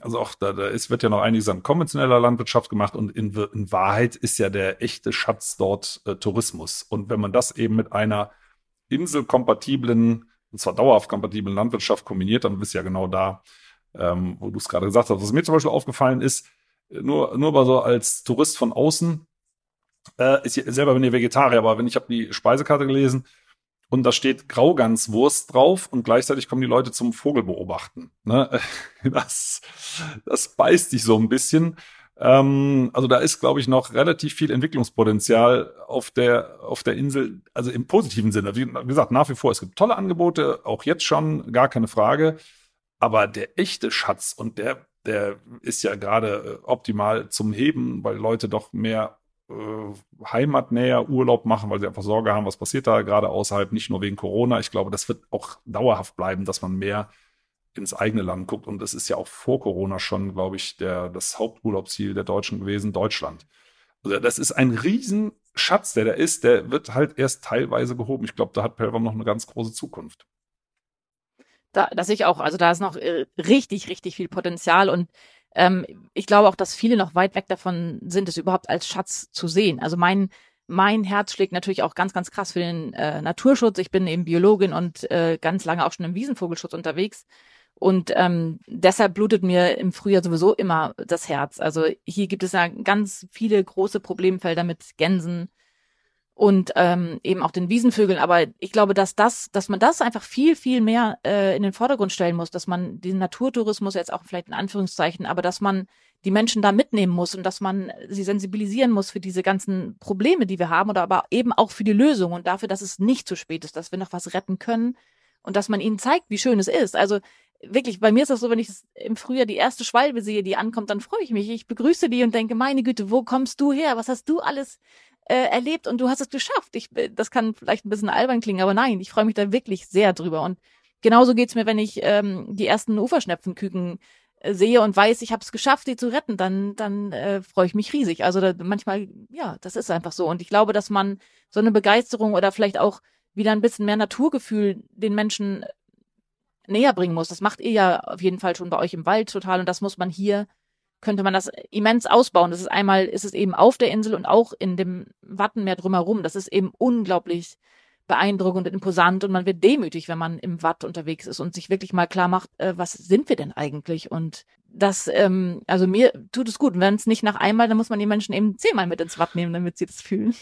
also auch da, da ist, wird ja noch einiges an konventioneller Landwirtschaft gemacht und in, in Wahrheit ist ja der echte Schatz dort äh, Tourismus. Und wenn man das eben mit einer inselkompatiblen, und zwar dauerhaft kompatiblen Landwirtschaft kombiniert, dann bist du ja genau da, ähm, wo du es gerade gesagt hast. Was mir zum Beispiel aufgefallen ist, nur, nur mal so als Tourist von außen, äh, ist selber bin ich Vegetarier, aber wenn ich habe die Speisekarte gelesen, und da steht Grauganswurst drauf und gleichzeitig kommen die Leute zum Vogel beobachten. Ne? Das, das beißt dich so ein bisschen. Ähm, also da ist, glaube ich, noch relativ viel Entwicklungspotenzial auf der, auf der Insel, also im positiven Sinne. Wie gesagt, nach wie vor, es gibt tolle Angebote, auch jetzt schon, gar keine Frage. Aber der echte Schatz und der, der ist ja gerade äh, optimal zum Heben, weil Leute doch mehr äh, heimatnäher Urlaub machen, weil sie einfach Sorge haben, was passiert da gerade außerhalb, nicht nur wegen Corona. Ich glaube, das wird auch dauerhaft bleiben, dass man mehr ins eigene Land guckt. Und das ist ja auch vor Corona schon, glaube ich, der, das Haupturlaubsziel der Deutschen gewesen, Deutschland. Also das ist ein Riesenschatz, der da ist, der wird halt erst teilweise gehoben. Ich glaube, da hat Pelham noch eine ganz große Zukunft. Da, das ich auch. Also da ist noch äh, richtig, richtig viel Potenzial und ähm, ich glaube auch, dass viele noch weit weg davon sind, es überhaupt als Schatz zu sehen. Also mein mein Herz schlägt natürlich auch ganz, ganz krass für den äh, Naturschutz. Ich bin eben Biologin und äh, ganz lange auch schon im Wiesenvogelschutz unterwegs. Und ähm, deshalb blutet mir im Frühjahr sowieso immer das Herz. Also hier gibt es ja ganz viele große Problemfelder mit Gänsen, und ähm, eben auch den Wiesenvögeln. Aber ich glaube, dass das, dass man das einfach viel, viel mehr äh, in den Vordergrund stellen muss, dass man diesen Naturtourismus jetzt auch vielleicht in Anführungszeichen, aber dass man die Menschen da mitnehmen muss und dass man sie sensibilisieren muss für diese ganzen Probleme, die wir haben, oder aber eben auch für die Lösung und dafür, dass es nicht zu spät ist, dass wir noch was retten können und dass man ihnen zeigt, wie schön es ist. Also wirklich, bei mir ist das so, wenn ich im Frühjahr die erste Schwalbe sehe, die ankommt, dann freue ich mich. Ich begrüße die und denke, meine Güte, wo kommst du her? Was hast du alles äh, erlebt und du hast es geschafft. Ich, das kann vielleicht ein bisschen albern klingen, aber nein, ich freue mich da wirklich sehr drüber. Und genauso geht's mir, wenn ich ähm, die ersten Uferschnepfenküken äh, sehe und weiß, ich habe es geschafft, sie zu retten, dann, dann äh, freue ich mich riesig. Also da, manchmal, ja, das ist einfach so. Und ich glaube, dass man so eine Begeisterung oder vielleicht auch wieder ein bisschen mehr Naturgefühl den Menschen näher bringen muss. Das macht ihr ja auf jeden Fall schon bei euch im Wald total und das muss man hier könnte man das immens ausbauen. Das ist einmal, ist es eben auf der Insel und auch in dem Wattenmeer drumherum. Das ist eben unglaublich beeindruckend und imposant und man wird demütig, wenn man im Watt unterwegs ist und sich wirklich mal klar macht, äh, was sind wir denn eigentlich? Und das, ähm, also mir tut es gut. Wenn es nicht nach einmal, dann muss man die Menschen eben zehnmal mit ins Watt nehmen, damit sie das fühlen.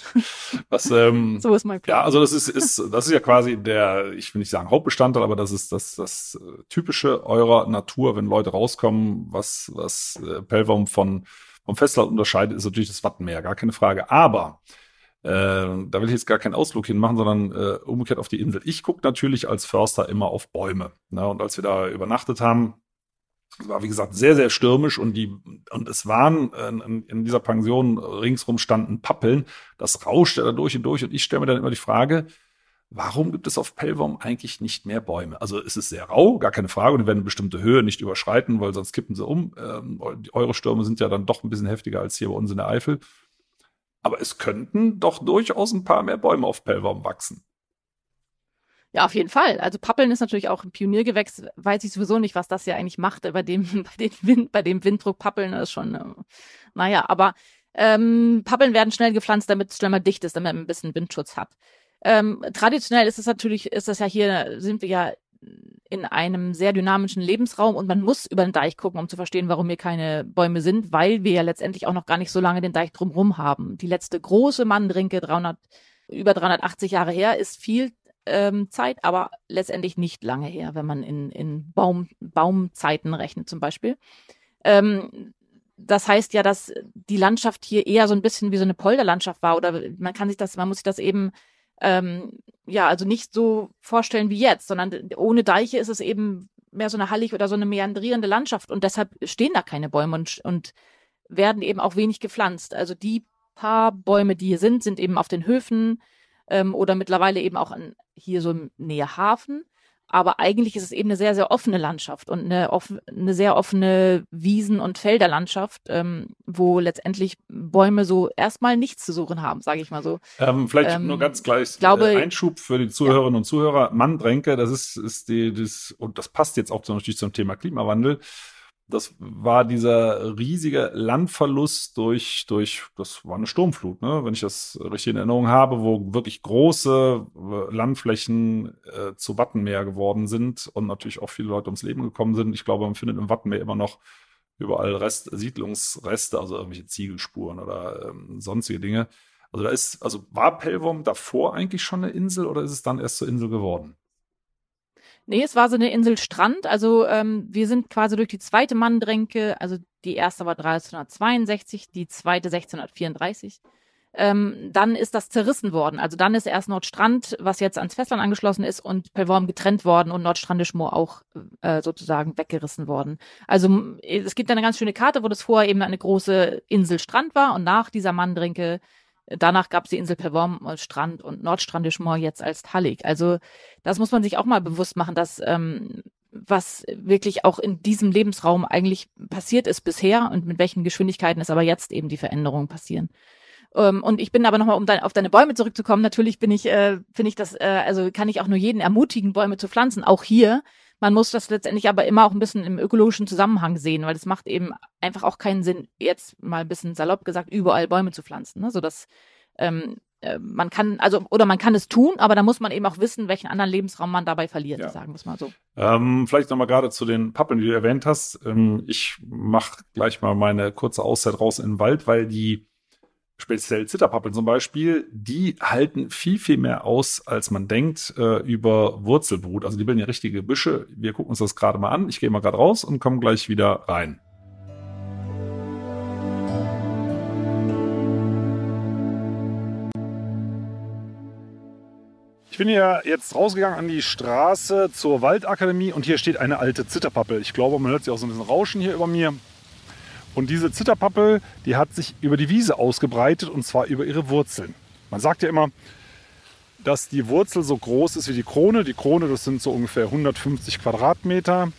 Was, ähm, so ist mein Plan. Ja, also das ist, ist, das ist ja quasi der, ich will nicht sagen Hauptbestandteil, aber das ist das, das äh, typische eurer Natur, wenn Leute rauskommen, was, was äh, Pellworm von, vom Festland unterscheidet, ist natürlich das Wattenmeer, gar keine Frage. Aber äh, da will ich jetzt gar keinen Ausflug hinmachen, sondern äh, umgekehrt auf die Insel. Ich gucke natürlich als Förster immer auf Bäume. Ne? Und als wir da übernachtet haben, war wie gesagt sehr, sehr stürmisch und die, und es waren äh, in, in dieser Pension ringsrum standen Pappeln. Das rauschte da durch und durch und ich stelle mir dann immer die Frage, warum gibt es auf Pellworm eigentlich nicht mehr Bäume? Also es ist sehr rau, gar keine Frage, und die werden eine bestimmte Höhe nicht überschreiten, weil sonst kippen sie um. Ähm, eure Stürme sind ja dann doch ein bisschen heftiger als hier bei uns in der Eifel. Aber es könnten doch durchaus ein paar mehr Bäume auf Pellworm wachsen. Ja, auf jeden Fall. Also Pappeln ist natürlich auch ein Pioniergewächs. Weiß ich sowieso nicht, was das ja eigentlich macht. Bei dem, bei dem Wind, bei dem Winddruck Pappeln ist schon, äh, naja, aber ähm, Pappeln werden schnell gepflanzt, damit es schnell mal dicht ist, damit man ein bisschen Windschutz hat. Ähm, traditionell ist es natürlich, ist das ja hier, sind wir ja in einem sehr dynamischen Lebensraum und man muss über den Deich gucken, um zu verstehen, warum hier keine Bäume sind, weil wir ja letztendlich auch noch gar nicht so lange den Deich drumherum haben. Die letzte große Mandrinke, 300, über 380 Jahre her, ist viel ähm, Zeit, aber letztendlich nicht lange her, wenn man in, in Baum, Baumzeiten rechnet zum Beispiel. Ähm, das heißt ja, dass die Landschaft hier eher so ein bisschen wie so eine Polderlandschaft war oder man kann sich das, man muss sich das eben ähm, ja, also nicht so vorstellen wie jetzt, sondern ohne Deiche ist es eben mehr so eine hallig oder so eine meandrierende Landschaft und deshalb stehen da keine Bäume und, und werden eben auch wenig gepflanzt. Also die paar Bäume, die hier sind, sind eben auf den Höfen ähm, oder mittlerweile eben auch an, hier so im Nähe Hafen. Aber eigentlich ist es eben eine sehr, sehr offene Landschaft und eine, off eine sehr offene Wiesen- und Felderlandschaft, ähm, wo letztendlich Bäume so erstmal nichts zu suchen haben, sage ich mal so. Ähm, vielleicht ähm, nur ganz gleich glaube, äh, Einschub für die Zuhörerinnen ja. und Zuhörer. Manndränke, das ist, ist die, das, und das passt jetzt auch natürlich zum Thema Klimawandel das war dieser riesige Landverlust durch, durch, das war eine Sturmflut, ne? wenn ich das richtig in Erinnerung habe, wo wirklich große äh, Landflächen äh, zu Wattenmeer geworden sind und natürlich auch viele Leute ums Leben gekommen sind. Ich glaube, man findet im Wattenmeer immer noch überall Rest, Siedlungsreste, also irgendwelche Ziegelspuren oder ähm, sonstige Dinge. Also da ist, also war Pellworm davor eigentlich schon eine Insel oder ist es dann erst zur Insel geworden? Nee, es war so eine Insel Strand. Also ähm, wir sind quasi durch die zweite Manndränke, also die erste war 1362, die zweite 1634. Ähm, dann ist das zerrissen worden. Also dann ist erst Nordstrand, was jetzt ans Festland angeschlossen ist, und Pellworm getrennt worden und Nordstrandischmoor auch äh, sozusagen weggerissen worden. Also es gibt eine ganz schöne Karte, wo das vorher eben eine große Insel Strand war und nach dieser Manndränke Danach gab es die Insel Perworm als Strand und Nordstrandischmoor jetzt als Tallig. Also das muss man sich auch mal bewusst machen, dass ähm, was wirklich auch in diesem Lebensraum eigentlich passiert ist bisher und mit welchen Geschwindigkeiten es aber jetzt eben die Veränderungen passieren. Ähm, und ich bin aber nochmal, um dein, auf deine Bäume zurückzukommen, natürlich bin ich, äh, finde ich das, äh, also kann ich auch nur jeden ermutigen, Bäume zu pflanzen, auch hier. Man muss das letztendlich aber immer auch ein bisschen im ökologischen Zusammenhang sehen, weil es macht eben einfach auch keinen Sinn, jetzt mal ein bisschen salopp gesagt, überall Bäume zu pflanzen. Ne? So dass ähm, äh, man kann, also, oder man kann es tun, aber da muss man eben auch wissen, welchen anderen Lebensraum man dabei verliert, ja. sagen wir es mal so. Ähm, vielleicht nochmal gerade zu den Pappeln, die du erwähnt hast. Ähm, ich mache gleich mal meine kurze Auszeit raus in den Wald, weil die speziell Zitterpappeln zum Beispiel, die halten viel, viel mehr aus, als man denkt, äh, über Wurzelbrut. Also die bilden ja richtige Büsche. Wir gucken uns das gerade mal an. Ich gehe mal gerade raus und komme gleich wieder rein. Ich bin ja jetzt rausgegangen an die Straße zur Waldakademie und hier steht eine alte Zitterpappel. Ich glaube, man hört sie auch so ein bisschen rauschen hier über mir. Und diese Zitterpappel, die hat sich über die Wiese ausgebreitet und zwar über ihre Wurzeln. Man sagt ja immer, dass die Wurzel so groß ist wie die Krone. Die Krone, das sind so ungefähr 150 Quadratmeter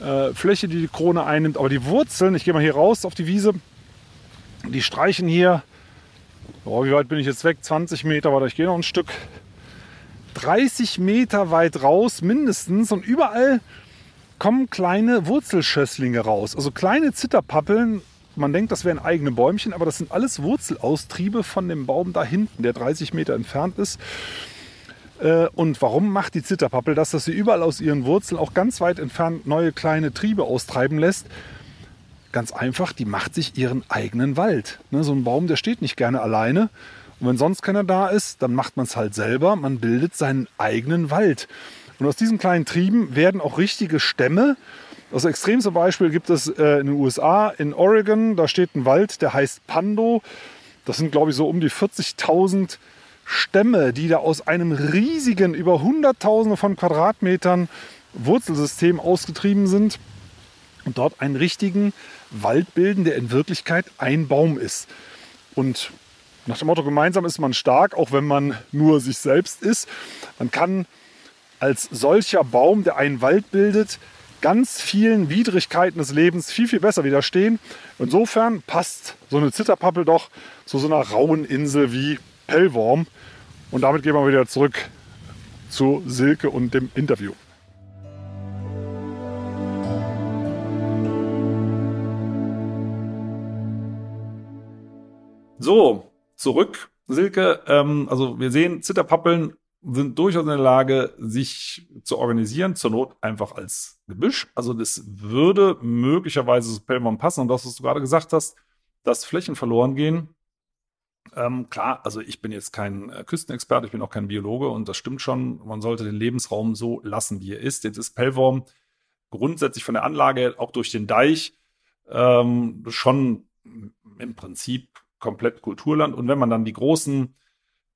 äh, Fläche, die die Krone einnimmt. Aber die Wurzeln, ich gehe mal hier raus auf die Wiese, die streichen hier, oh, wie weit bin ich jetzt weg? 20 Meter, warte, ich gehe noch ein Stück. 30 Meter weit raus mindestens und überall kommen kleine Wurzelschösslinge raus. Also kleine Zitterpappeln. Man denkt, das wären eigene Bäumchen, aber das sind alles Wurzelaustriebe von dem Baum da hinten, der 30 Meter entfernt ist. Äh, und warum macht die Zitterpappel das, dass sie überall aus ihren Wurzeln auch ganz weit entfernt neue kleine Triebe austreiben lässt? Ganz einfach, die macht sich ihren eigenen Wald. Ne, so ein Baum, der steht nicht gerne alleine. Und wenn sonst keiner da ist, dann macht man es halt selber. Man bildet seinen eigenen Wald. Und aus diesen kleinen Trieben werden auch richtige Stämme. Das extremste Beispiel gibt es äh, in den USA, in Oregon. Da steht ein Wald, der heißt Pando. Das sind, glaube ich, so um die 40.000 Stämme, die da aus einem riesigen, über Hunderttausende von Quadratmetern Wurzelsystem ausgetrieben sind und dort einen richtigen Wald bilden, der in Wirklichkeit ein Baum ist. Und nach dem Motto, gemeinsam ist man stark, auch wenn man nur sich selbst ist. Man kann als solcher Baum, der einen Wald bildet, ganz vielen Widrigkeiten des Lebens viel, viel besser widerstehen. Insofern passt so eine Zitterpappel doch zu so einer rauen Insel wie Pellworm. Und damit gehen wir wieder zurück zu Silke und dem Interview. So, zurück, Silke. Ähm, also wir sehen, Zitterpappeln sind durchaus in der Lage, sich zu organisieren, zur Not einfach als Gebüsch. Also das würde möglicherweise zu Pellmann passen. Und das, was du gerade gesagt hast, dass Flächen verloren gehen. Ähm, klar, also ich bin jetzt kein äh, Küstenexperte, ich bin auch kein Biologe und das stimmt schon. Man sollte den Lebensraum so lassen, wie er ist. Jetzt ist Pellworm grundsätzlich von der Anlage, auch durch den Deich, ähm, schon im Prinzip komplett Kulturland. Und wenn man dann die großen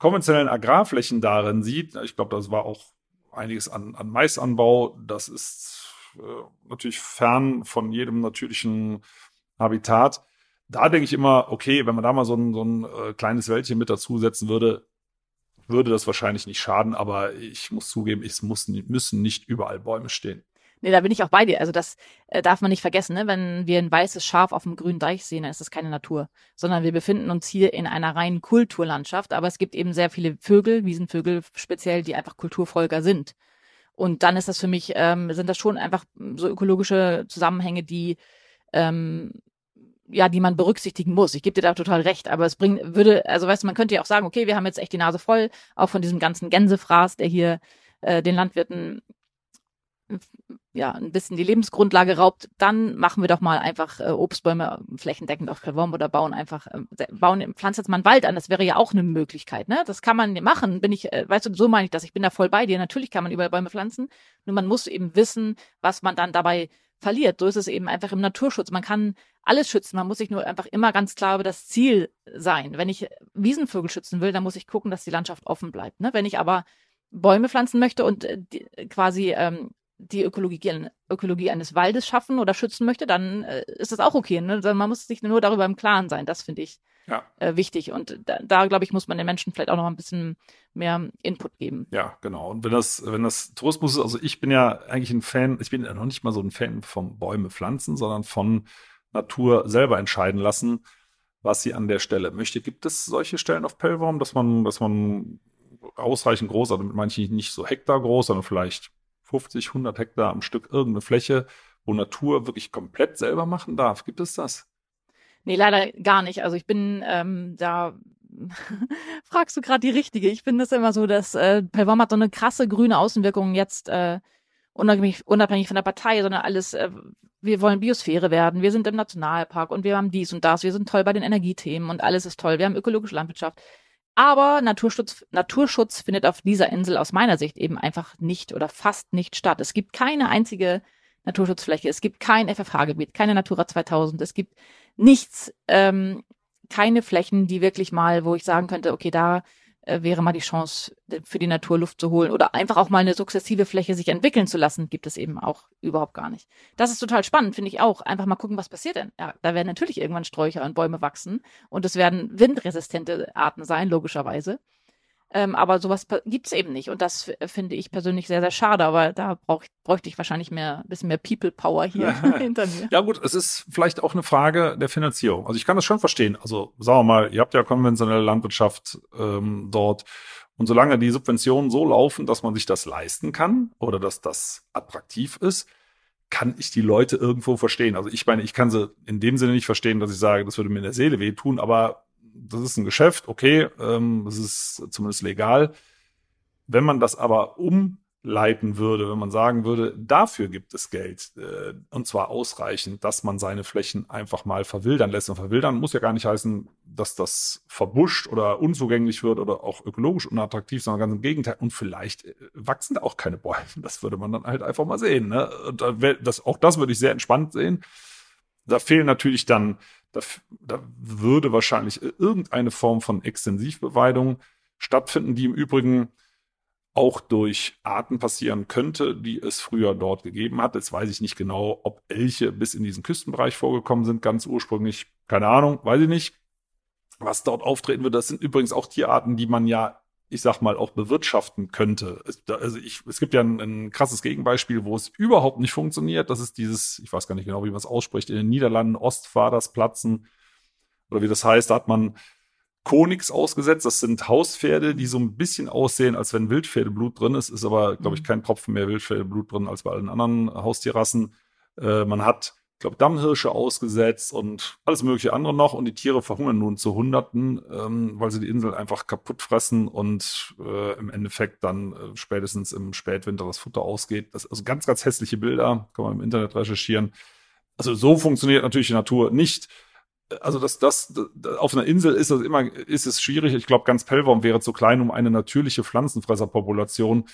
konventionellen Agrarflächen darin sieht, ich glaube, das war auch einiges an, an Maisanbau, das ist äh, natürlich fern von jedem natürlichen Habitat. Da denke ich immer, okay, wenn man da mal so ein, so ein äh, kleines Wäldchen mit dazusetzen würde, würde das wahrscheinlich nicht schaden, aber ich muss zugeben, es muss, müssen nicht überall Bäume stehen. Nee, da bin ich auch bei dir. Also das äh, darf man nicht vergessen. Ne? Wenn wir ein weißes Schaf auf dem grünen Deich sehen, dann ist das keine Natur, sondern wir befinden uns hier in einer reinen Kulturlandschaft. Aber es gibt eben sehr viele Vögel, Wiesenvögel speziell, die einfach Kulturfolger sind. Und dann ist das für mich, ähm, sind das schon einfach so ökologische Zusammenhänge, die ähm, ja, die man berücksichtigen muss. Ich gebe dir da total recht, aber es bringt, würde, also weißt du, man könnte ja auch sagen, okay, wir haben jetzt echt die Nase voll, auch von diesem ganzen Gänsefraß, der hier äh, den Landwirten ja, ein bisschen die Lebensgrundlage raubt, dann machen wir doch mal einfach äh, Obstbäume flächendeckend auf Prävorm oder bauen einfach, äh, bauen, pflanzt jetzt mal einen Wald an. Das wäre ja auch eine Möglichkeit, ne? Das kann man machen. Bin ich, äh, weißt du, so meine ich das. Ich bin da voll bei dir. Natürlich kann man überall Bäume pflanzen. Nur man muss eben wissen, was man dann dabei verliert. So ist es eben einfach im Naturschutz. Man kann alles schützen. Man muss sich nur einfach immer ganz klar über das Ziel sein. Wenn ich Wiesenvögel schützen will, dann muss ich gucken, dass die Landschaft offen bleibt. Ne? Wenn ich aber Bäume pflanzen möchte und äh, die, quasi ähm, die Ökologie, Ökologie eines Waldes schaffen oder schützen möchte, dann äh, ist das auch okay. Ne? Man muss sich nur darüber im Klaren sein. Das finde ich ja. äh, wichtig. Und da, da glaube ich, muss man den Menschen vielleicht auch noch ein bisschen mehr Input geben. Ja, genau. Und wenn das, wenn das Tourismus ist, also ich bin ja eigentlich ein Fan, ich bin ja noch nicht mal so ein Fan vom Bäume pflanzen, sondern von Natur selber entscheiden lassen, was sie an der Stelle möchte. Gibt es solche Stellen auf Pellworm, dass man, dass man ausreichend groß, also mit manchen nicht so Hektar groß, sondern vielleicht 50, 100 Hektar am Stück irgendeine Fläche, wo Natur wirklich komplett selber machen darf. Gibt es das? Nee, leider gar nicht. Also ich bin ähm, da fragst du gerade die richtige. Ich finde es immer so, dass äh, Pelvorm hat so eine krasse grüne Außenwirkung jetzt äh, unabhängig, unabhängig von der Partei, sondern alles, äh, wir wollen Biosphäre werden, wir sind im Nationalpark und wir haben dies und das, wir sind toll bei den Energiethemen und alles ist toll, wir haben ökologische Landwirtschaft. Aber Naturschutz, Naturschutz findet auf dieser Insel aus meiner Sicht eben einfach nicht oder fast nicht statt. Es gibt keine einzige Naturschutzfläche, es gibt kein FFH-Gebiet, keine Natura 2000, es gibt nichts, ähm, keine Flächen, die wirklich mal, wo ich sagen könnte, okay, da wäre mal die Chance äh, für die Natur Luft zu holen oder einfach auch mal eine sukzessive Fläche sich entwickeln zu lassen, gibt es eben auch überhaupt gar nicht. Das ist total spannend, finde ich auch. Einfach mal gucken, was passiert denn. Ja, da werden natürlich irgendwann Sträucher und Bäume wachsen und es werden windresistente Arten sein, logischerweise. Ähm, aber sowas gibt's eben nicht. Und das finde ich persönlich sehr, sehr schade. Aber da brauch, bräuchte ich wahrscheinlich mehr, ein bisschen mehr People Power hier hinter mir. Ja gut, es ist vielleicht auch eine Frage der Finanzierung. Also ich kann das schon verstehen. Also sagen wir mal, ihr habt ja konventionelle Landwirtschaft ähm, dort. Und solange die Subventionen so laufen, dass man sich das leisten kann oder dass das attraktiv ist, kann ich die Leute irgendwo verstehen. Also ich meine, ich kann sie in dem Sinne nicht verstehen, dass ich sage, das würde mir in der Seele wehtun, aber das ist ein Geschäft, okay, ähm, das ist zumindest legal. Wenn man das aber umleiten würde, wenn man sagen würde, dafür gibt es Geld, äh, und zwar ausreichend, dass man seine Flächen einfach mal verwildern lässt. Und verwildern muss ja gar nicht heißen, dass das verbuscht oder unzugänglich wird oder auch ökologisch unattraktiv, sondern ganz im Gegenteil. Und vielleicht äh, wachsen da auch keine Bäume. Das würde man dann halt einfach mal sehen. Ne? Das, auch das würde ich sehr entspannt sehen. Da fehlen natürlich dann da, da würde wahrscheinlich irgendeine Form von Extensivbeweidung stattfinden, die im Übrigen auch durch Arten passieren könnte, die es früher dort gegeben hat. Jetzt weiß ich nicht genau, ob Elche bis in diesen Küstenbereich vorgekommen sind, ganz ursprünglich. Keine Ahnung, weiß ich nicht. Was dort auftreten wird, das sind übrigens auch Tierarten, die man ja ich sag mal, auch bewirtschaften könnte. Es, also ich, es gibt ja ein, ein, krasses Gegenbeispiel, wo es überhaupt nicht funktioniert. Das ist dieses, ich weiß gar nicht genau, wie man es ausspricht, in den Niederlanden Ostvadersplatzen oder wie das heißt, da hat man Konix ausgesetzt. Das sind Hauspferde, die so ein bisschen aussehen, als wenn Wildpferdeblut drin ist. Ist aber, glaube ich, mhm. kein Tropfen mehr Wildpferdeblut drin als bei allen anderen Haustierrassen. Äh, man hat glaube, Dammhirsche ausgesetzt und alles mögliche andere noch. Und die Tiere verhungern nun zu Hunderten, ähm, weil sie die Insel einfach kaputt fressen und äh, im Endeffekt dann äh, spätestens im Spätwinter das Futter ausgeht. Das, also ganz, ganz hässliche Bilder, kann man im Internet recherchieren. Also so funktioniert natürlich die Natur nicht. Also das, das, das auf einer Insel ist das immer, ist es schwierig. Ich glaube, ganz Pellworm wäre zu klein, um eine natürliche Pflanzenfresserpopulation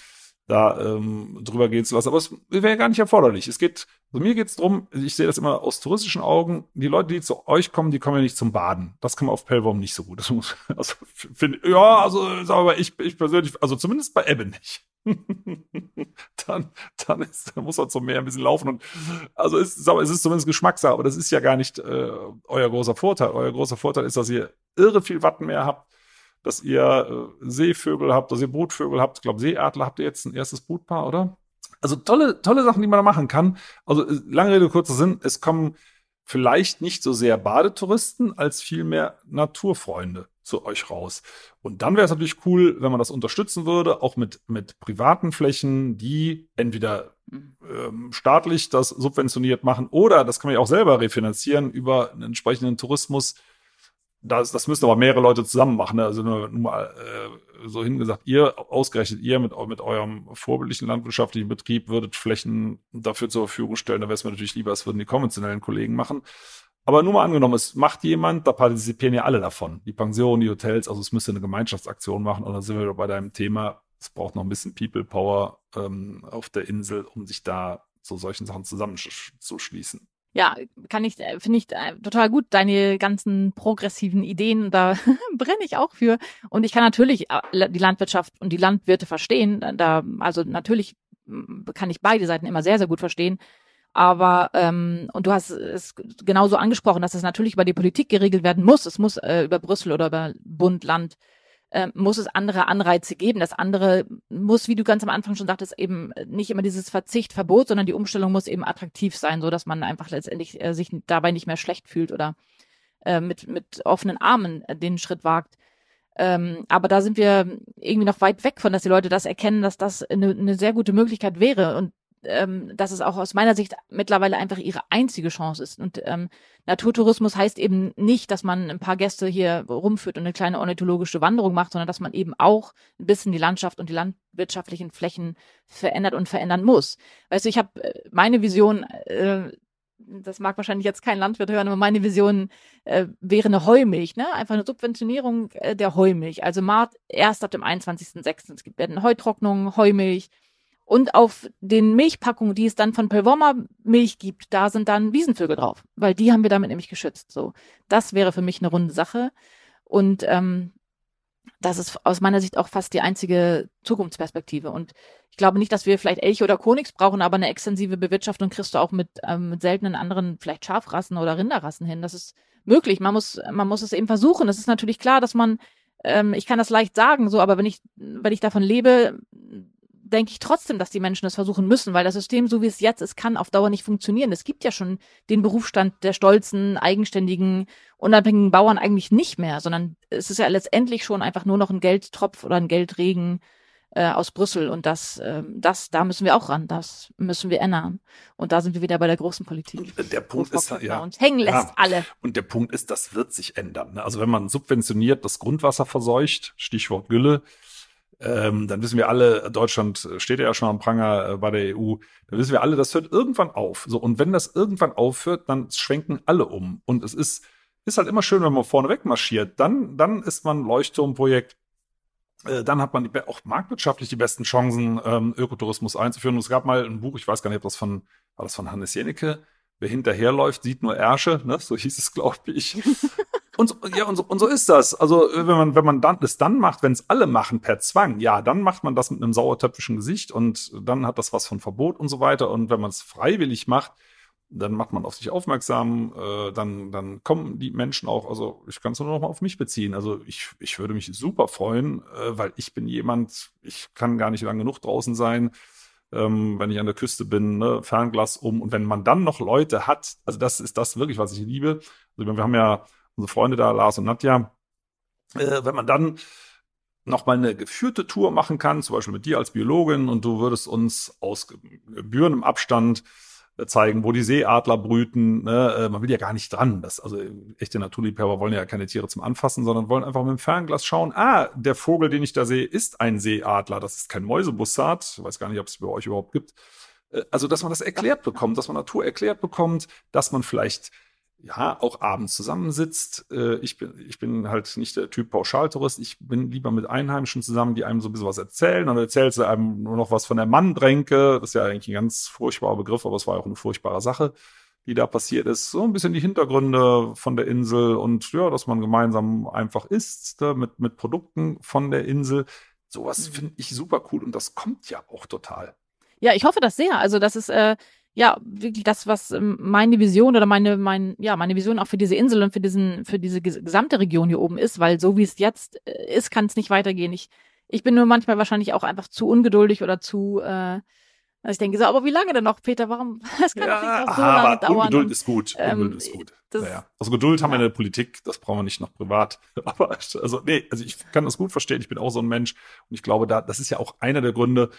da ähm, drüber gehen zu lassen. Aber es wäre gar nicht erforderlich. Es geht, also mir geht es darum, ich sehe das immer aus touristischen Augen, die Leute, die zu euch kommen, die kommen ja nicht zum Baden. Das kann man auf Pellworm nicht so gut. Das muss, also, find, ja, also, aber ich, ich persönlich, also zumindest bei Ebbe nicht. dann, dann, ist, dann muss man zum Meer ein bisschen laufen und also ist, aber es ist zumindest Geschmackssache, aber das ist ja gar nicht äh, euer großer Vorteil. Euer großer Vorteil ist, dass ihr irre viel Wattenmeer habt dass ihr äh, Seevögel habt, dass ihr Brutvögel habt. Ich glaube, Seeadler habt ihr jetzt ein erstes Brutpaar, oder? Also tolle, tolle Sachen, die man da machen kann. Also äh, lange Rede, kurzer Sinn, es kommen vielleicht nicht so sehr Badetouristen als vielmehr Naturfreunde zu euch raus. Und dann wäre es natürlich cool, wenn man das unterstützen würde, auch mit, mit privaten Flächen, die entweder ähm, staatlich das subventioniert machen oder das kann man ja auch selber refinanzieren über einen entsprechenden Tourismus, das, das müssen aber mehrere Leute zusammen machen. Ne? Also nur, nur mal äh, so hingesagt, ihr, ausgerechnet ihr mit, mit eurem vorbildlichen landwirtschaftlichen Betrieb würdet Flächen dafür zur Verfügung stellen. Da wäre es mir natürlich lieber, es würden die konventionellen Kollegen machen. Aber nur mal angenommen, es macht jemand, da partizipieren ja alle davon. Die Pensionen, die Hotels, also es müsste eine Gemeinschaftsaktion machen. Und dann sind wir bei deinem Thema, es braucht noch ein bisschen People Power ähm, auf der Insel, um sich da so solchen Sachen zusammenzuschließen. Ja, kann ich, äh, finde ich äh, total gut, deine ganzen progressiven Ideen, da brenne ich auch für. Und ich kann natürlich äh, die Landwirtschaft und die Landwirte verstehen. Da, also natürlich kann ich beide Seiten immer sehr, sehr gut verstehen. Aber ähm, und du hast es genauso angesprochen, dass es natürlich über die Politik geregelt werden muss. Es muss äh, über Brüssel oder über Bund, Land äh, muss es andere Anreize geben. Das andere muss, wie du ganz am Anfang schon sagtest, eben nicht immer dieses Verzicht, Verbot, sondern die Umstellung muss eben attraktiv sein, so dass man einfach letztendlich äh, sich dabei nicht mehr schlecht fühlt oder äh, mit, mit offenen Armen äh, den Schritt wagt. Ähm, aber da sind wir irgendwie noch weit weg von, dass die Leute das erkennen, dass das eine, eine sehr gute Möglichkeit wäre. Und ähm, dass es auch aus meiner Sicht mittlerweile einfach ihre einzige Chance ist. Und ähm, Naturtourismus heißt eben nicht, dass man ein paar Gäste hier rumführt und eine kleine ornithologische Wanderung macht, sondern dass man eben auch ein bisschen die Landschaft und die landwirtschaftlichen Flächen verändert und verändern muss. Weißt du, ich habe äh, meine Vision, äh, das mag wahrscheinlich jetzt kein Landwirt hören, aber meine Vision äh, wäre eine Heumilch, ne? Einfach eine Subventionierung äh, der Heumilch. Also Mart erst ab dem 21.06. Es gibt werden Heutrocknungen, Heumilch, und auf den Milchpackungen, die es dann von Pelvorma Milch gibt, da sind dann Wiesenvögel drauf, weil die haben wir damit nämlich geschützt. So, das wäre für mich eine runde Sache. Und ähm, das ist aus meiner Sicht auch fast die einzige Zukunftsperspektive. Und ich glaube nicht, dass wir vielleicht Elche oder Konix brauchen, aber eine extensive Bewirtschaftung kriegst du auch mit, ähm, mit seltenen anderen, vielleicht Schafrassen oder Rinderrassen hin. Das ist möglich. Man muss, man muss es eben versuchen. Es ist natürlich klar, dass man, ähm, ich kann das leicht sagen, so, aber wenn ich, wenn ich davon lebe, denke ich trotzdem, dass die Menschen das versuchen müssen, weil das System, so wie es jetzt ist, kann auf Dauer nicht funktionieren. Es gibt ja schon den Berufsstand der stolzen, eigenständigen, unabhängigen Bauern eigentlich nicht mehr, sondern es ist ja letztendlich schon einfach nur noch ein Geldtropf oder ein Geldregen äh, aus Brüssel und das, äh, das, da müssen wir auch ran, das müssen wir ändern. Und da sind wir wieder bei der großen Politik. Und der Punkt ist, ja, uns hängen lässt ja. alle. Und der Punkt ist, das wird sich ändern. Ne? Also wenn man subventioniert das Grundwasser verseucht, Stichwort Gülle, ähm, dann wissen wir alle, Deutschland steht ja schon am Pranger äh, bei der EU, dann wissen wir alle, das hört irgendwann auf. So, und wenn das irgendwann aufhört, dann schwenken alle um. Und es ist, ist halt immer schön, wenn man vorne weg marschiert. Dann, dann ist man Leuchtturmprojekt. Äh, dann hat man auch marktwirtschaftlich die besten Chancen, ähm, Ökotourismus einzuführen. Und es gab mal ein Buch, ich weiß gar nicht, ob das von, war das von Hannes Jennecke? Wer hinterherläuft, sieht nur Ärsche, ne? so hieß es, glaube ich. Und so, ja, und so, und so ist das. Also, wenn man, wenn man dann, das dann macht, wenn es alle machen per Zwang, ja, dann macht man das mit einem sauertöpfischen Gesicht und dann hat das was von Verbot und so weiter. Und wenn man es freiwillig macht, dann macht man auf sich aufmerksam, äh, dann, dann kommen die Menschen auch, also ich kann es nur noch mal auf mich beziehen. Also ich, ich würde mich super freuen, äh, weil ich bin jemand, ich kann gar nicht lang genug draußen sein, ähm, wenn ich an der Küste bin, ne, Fernglas um. Und wenn man dann noch Leute hat, also das ist das wirklich, was ich liebe. Also wir haben ja unsere Freunde da, Lars und Nadja, äh, wenn man dann noch mal eine geführte Tour machen kann, zum Beispiel mit dir als Biologin und du würdest uns aus gebührendem Abstand äh, zeigen, wo die Seeadler brüten. Ne? Äh, man will ja gar nicht dran. Das, also echte Naturliebhaber wollen ja keine Tiere zum Anfassen, sondern wollen einfach mit dem Fernglas schauen, ah, der Vogel, den ich da sehe, ist ein Seeadler. Das ist kein Mäusebussard. Ich weiß gar nicht, ob es bei euch überhaupt gibt. Äh, also, dass man das erklärt bekommt, dass man Natur erklärt bekommt, dass man vielleicht ja, auch abends zusammensitzt. Äh, ich, bin, ich bin halt nicht der Typ Pauschaltourist. Ich bin lieber mit Einheimischen zusammen, die einem so ein bisschen was erzählen. Und dann erzählt sie einem nur noch was von der Manndränke. Das ist ja eigentlich ein ganz furchtbarer Begriff, aber es war auch eine furchtbare Sache, die da passiert ist. So ein bisschen die Hintergründe von der Insel und ja, dass man gemeinsam einfach isst ne, mit, mit Produkten von der Insel. Sowas mhm. finde ich super cool und das kommt ja auch total. Ja, ich hoffe das sehr. Also das ist äh, ja, wirklich das, was ähm, meine Vision oder meine, mein, ja, meine Vision auch für diese Insel und für diesen, für diese gesamte Region hier oben ist, weil so wie es jetzt äh, ist, kann es nicht weitergehen. Ich, ich bin nur manchmal wahrscheinlich auch einfach zu ungeduldig oder zu, äh, also ich denke so, aber wie lange denn noch, Peter? Warum? Das kann ja, nicht noch so lange dauern. Ungeduld ist gut. Ähm, Ungeduld ist gut. Das, naja. Also Geduld haben wir in der Politik, das brauchen wir nicht noch privat. Aber also nee, also ich kann das gut verstehen. Ich bin auch so ein Mensch und ich glaube, da das ist ja auch einer der Gründe,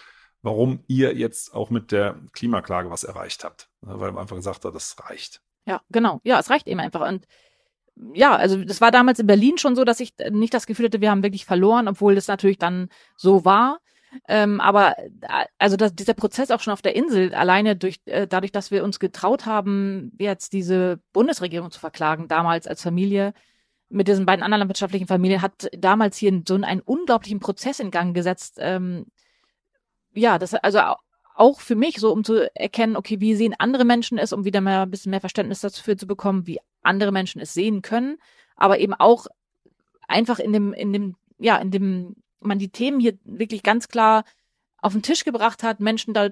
warum ihr jetzt auch mit der Klimaklage was erreicht habt. Weil man einfach gesagt hat, das reicht. Ja, genau. Ja, es reicht eben einfach. Und ja, also das war damals in Berlin schon so, dass ich nicht das Gefühl hatte, wir haben wirklich verloren, obwohl das natürlich dann so war. Ähm, aber also das, dieser Prozess auch schon auf der Insel, alleine durch äh, dadurch, dass wir uns getraut haben, jetzt diese Bundesregierung zu verklagen, damals als Familie mit diesen beiden anderen landwirtschaftlichen Familien, hat damals hier so einen unglaublichen Prozess in Gang gesetzt, ähm, ja, das also auch für mich so, um zu erkennen, okay, wie sehen andere Menschen es, um wieder mehr ein bisschen mehr Verständnis dafür zu bekommen, wie andere Menschen es sehen können, aber eben auch einfach in dem, in dem, ja, in dem man die Themen hier wirklich ganz klar auf den Tisch gebracht hat, Menschen da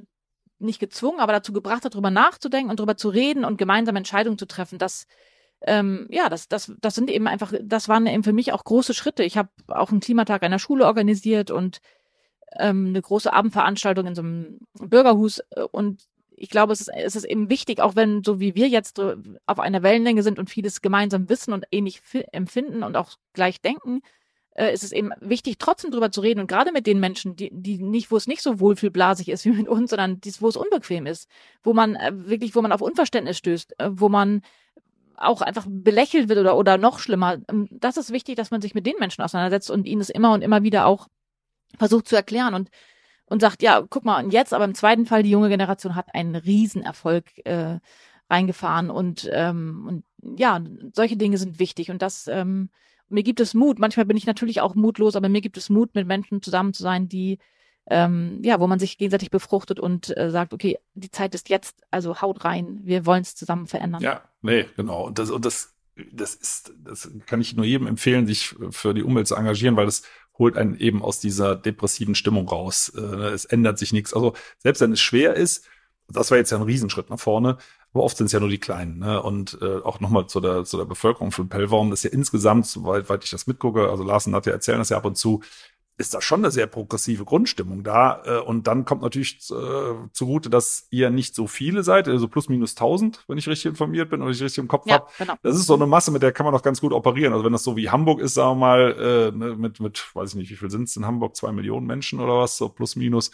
nicht gezwungen, aber dazu gebracht hat, darüber nachzudenken und darüber zu reden und gemeinsam Entscheidungen zu treffen. Das, ähm, ja, das, das, das sind eben einfach, das waren eben für mich auch große Schritte. Ich habe auch einen Klimatag einer Schule organisiert und ähm, eine große Abendveranstaltung in so einem Bürgerhus äh, und ich glaube, es ist, es ist eben wichtig, auch wenn so wie wir jetzt auf einer Wellenlänge sind und vieles gemeinsam wissen und ähnlich empfinden und auch gleich denken, äh, ist es eben wichtig, trotzdem drüber zu reden und gerade mit den Menschen, die, die nicht, wo es nicht so wohlfühlblasig ist wie mit uns, sondern dies, wo es unbequem ist, wo man äh, wirklich, wo man auf Unverständnis stößt, äh, wo man auch einfach belächelt wird oder, oder noch schlimmer. Ähm, das ist wichtig, dass man sich mit den Menschen auseinandersetzt und ihnen es immer und immer wieder auch versucht zu erklären und und sagt, ja, guck mal, und jetzt, aber im zweiten Fall, die junge Generation hat einen Riesenerfolg äh, reingefahren und, ähm, und ja, solche Dinge sind wichtig und das, ähm, mir gibt es Mut. Manchmal bin ich natürlich auch mutlos, aber mir gibt es Mut, mit Menschen zusammen zu sein, die, ähm, ja, wo man sich gegenseitig befruchtet und äh, sagt, okay, die Zeit ist jetzt, also haut rein, wir wollen es zusammen verändern. Ja, nee, genau. Und das, und das das ist, das kann ich nur jedem empfehlen, sich für die Umwelt zu engagieren, weil das holt einen eben aus dieser depressiven Stimmung raus. Äh, es ändert sich nichts. Also selbst wenn es schwer ist, das war jetzt ja ein Riesenschritt nach vorne, aber oft sind es ja nur die Kleinen. Ne? Und äh, auch nochmal zu der, zu der Bevölkerung von Pellworm, das ist ja insgesamt, soweit weit ich das mitgucke, also Larsen hat ja erzählen das ja ab und zu, ist da schon eine sehr progressive Grundstimmung da. Äh, und dann kommt natürlich äh, zugute, dass ihr nicht so viele seid, also plus minus 1000, wenn ich richtig informiert bin oder ich richtig im Kopf ja, habe. Genau. Das ist so eine Masse, mit der kann man doch ganz gut operieren. Also wenn das so wie Hamburg ist, sagen wir mal, äh, ne, mit, mit, weiß ich nicht, wie viel sind es in Hamburg, zwei Millionen Menschen oder was, so plus minus.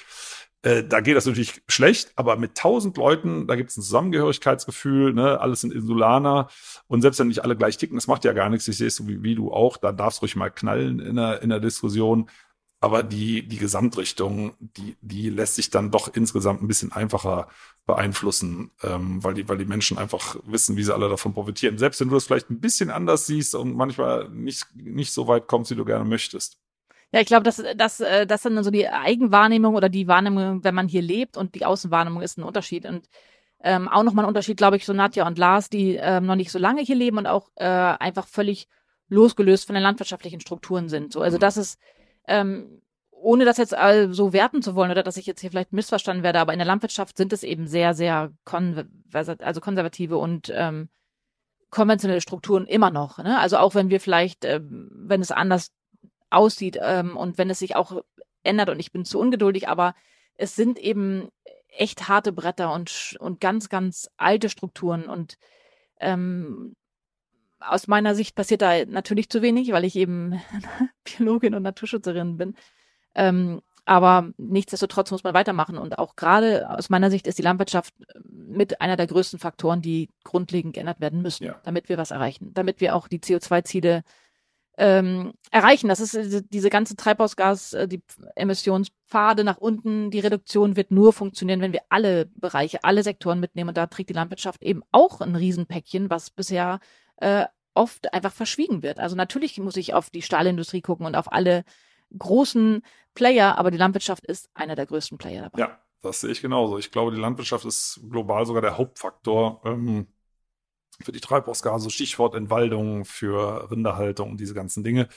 Äh, da geht das natürlich schlecht, aber mit tausend Leuten, da gibt es ein Zusammengehörigkeitsgefühl, ne? alles sind Insulaner und selbst wenn nicht alle gleich ticken, das macht ja gar nichts. Ich sehe es so wie, wie du auch, da darfst ruhig mal knallen in der, in der Diskussion aber die, die Gesamtrichtung, die, die lässt sich dann doch insgesamt ein bisschen einfacher beeinflussen, ähm, weil, die, weil die Menschen einfach wissen, wie sie alle davon profitieren. Selbst wenn du das vielleicht ein bisschen anders siehst und manchmal nicht, nicht so weit kommst, wie du gerne möchtest. Ja, ich glaube, dass das, äh, das dann so die Eigenwahrnehmung oder die Wahrnehmung, wenn man hier lebt und die Außenwahrnehmung ist ein Unterschied. Und ähm, auch nochmal ein Unterschied, glaube ich, so Nadja und Lars, die ähm, noch nicht so lange hier leben und auch äh, einfach völlig losgelöst von den landwirtschaftlichen Strukturen sind. So, also mhm. das ist ähm, ohne das jetzt so werten zu wollen oder dass ich jetzt hier vielleicht missverstanden werde, aber in der Landwirtschaft sind es eben sehr, sehr konver also konservative und ähm, konventionelle Strukturen immer noch. Ne? Also auch wenn wir vielleicht, ähm, wenn es anders aussieht ähm, und wenn es sich auch ändert und ich bin zu ungeduldig, aber es sind eben echt harte Bretter und, und ganz, ganz alte Strukturen und ähm, aus meiner Sicht passiert da natürlich zu wenig, weil ich eben Biologin und Naturschützerin bin. Ähm, aber nichtsdestotrotz muss man weitermachen. Und auch gerade aus meiner Sicht ist die Landwirtschaft mit einer der größten Faktoren, die grundlegend geändert werden müssen, ja. damit wir was erreichen, damit wir auch die CO2-Ziele ähm, erreichen. Das ist diese ganze Treibhausgas, äh, die Emissionspfade nach unten. Die Reduktion wird nur funktionieren, wenn wir alle Bereiche, alle Sektoren mitnehmen. Und da trägt die Landwirtschaft eben auch ein Riesenpäckchen, was bisher äh, oft einfach verschwiegen wird. Also natürlich muss ich auf die Stahlindustrie gucken und auf alle großen Player, aber die Landwirtschaft ist einer der größten Player dabei. Ja, das sehe ich genauso. Ich glaube, die Landwirtschaft ist global sogar der Hauptfaktor ähm, für die Treibhausgase, Stichwort Entwaldung, für Rinderhaltung, diese ganzen Dinge.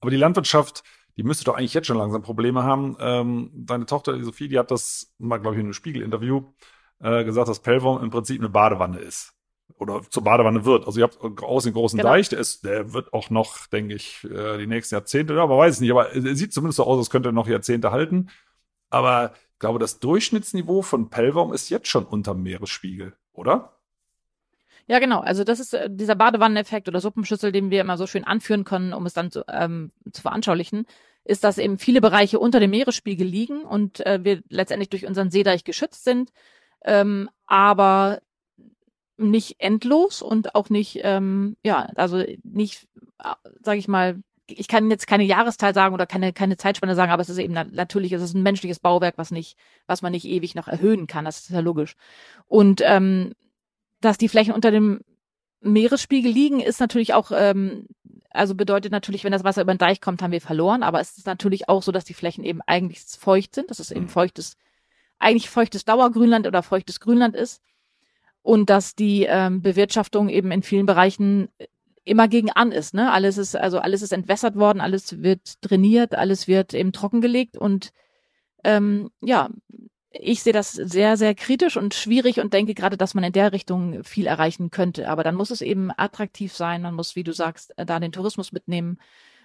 Aber die Landwirtschaft, die müsste doch eigentlich jetzt schon langsam Probleme haben. Ähm, deine Tochter, die Sophie, die hat das mal, glaube ich, in einem Spiegel-Interview äh, gesagt, dass Pellworm im Prinzip eine Badewanne ist oder zur Badewanne wird. Also ihr habt außen den großen genau. Deich, der ist, der wird auch noch, denke ich, äh, die nächsten Jahrzehnte, aber weiß es nicht, aber er sieht zumindest so aus, als könnte er noch Jahrzehnte halten. Aber ich glaube, das Durchschnittsniveau von Pellworm ist jetzt schon unter Meeresspiegel, oder? Ja, genau. Also das ist äh, dieser Badewanneneffekt oder Suppenschüssel, den wir immer so schön anführen können, um es dann zu, ähm, zu veranschaulichen, ist, dass eben viele Bereiche unter dem Meeresspiegel liegen und äh, wir letztendlich durch unseren Seedeich geschützt sind. Ähm, aber nicht endlos und auch nicht, ähm, ja, also nicht, sage ich mal, ich kann jetzt keine Jahreszahl sagen oder keine, keine Zeitspanne sagen, aber es ist eben natürlich, es ist ein menschliches Bauwerk, was nicht, was man nicht ewig noch erhöhen kann. Das ist ja logisch. Und ähm, dass die Flächen unter dem Meeresspiegel liegen, ist natürlich auch, ähm, also bedeutet natürlich, wenn das Wasser über den Deich kommt, haben wir verloren. Aber es ist natürlich auch so, dass die Flächen eben eigentlich feucht sind, dass es eben mhm. feuchtes, eigentlich feuchtes Dauergrünland oder feuchtes Grünland ist und dass die ähm, Bewirtschaftung eben in vielen Bereichen immer gegen an ist. Ne? Alles ist, also alles ist entwässert worden, alles wird trainiert, alles wird eben trockengelegt und ähm, ja, ich sehe das sehr, sehr kritisch und schwierig und denke gerade, dass man in der Richtung viel erreichen könnte. Aber dann muss es eben attraktiv sein, man muss, wie du sagst, äh, da den Tourismus mitnehmen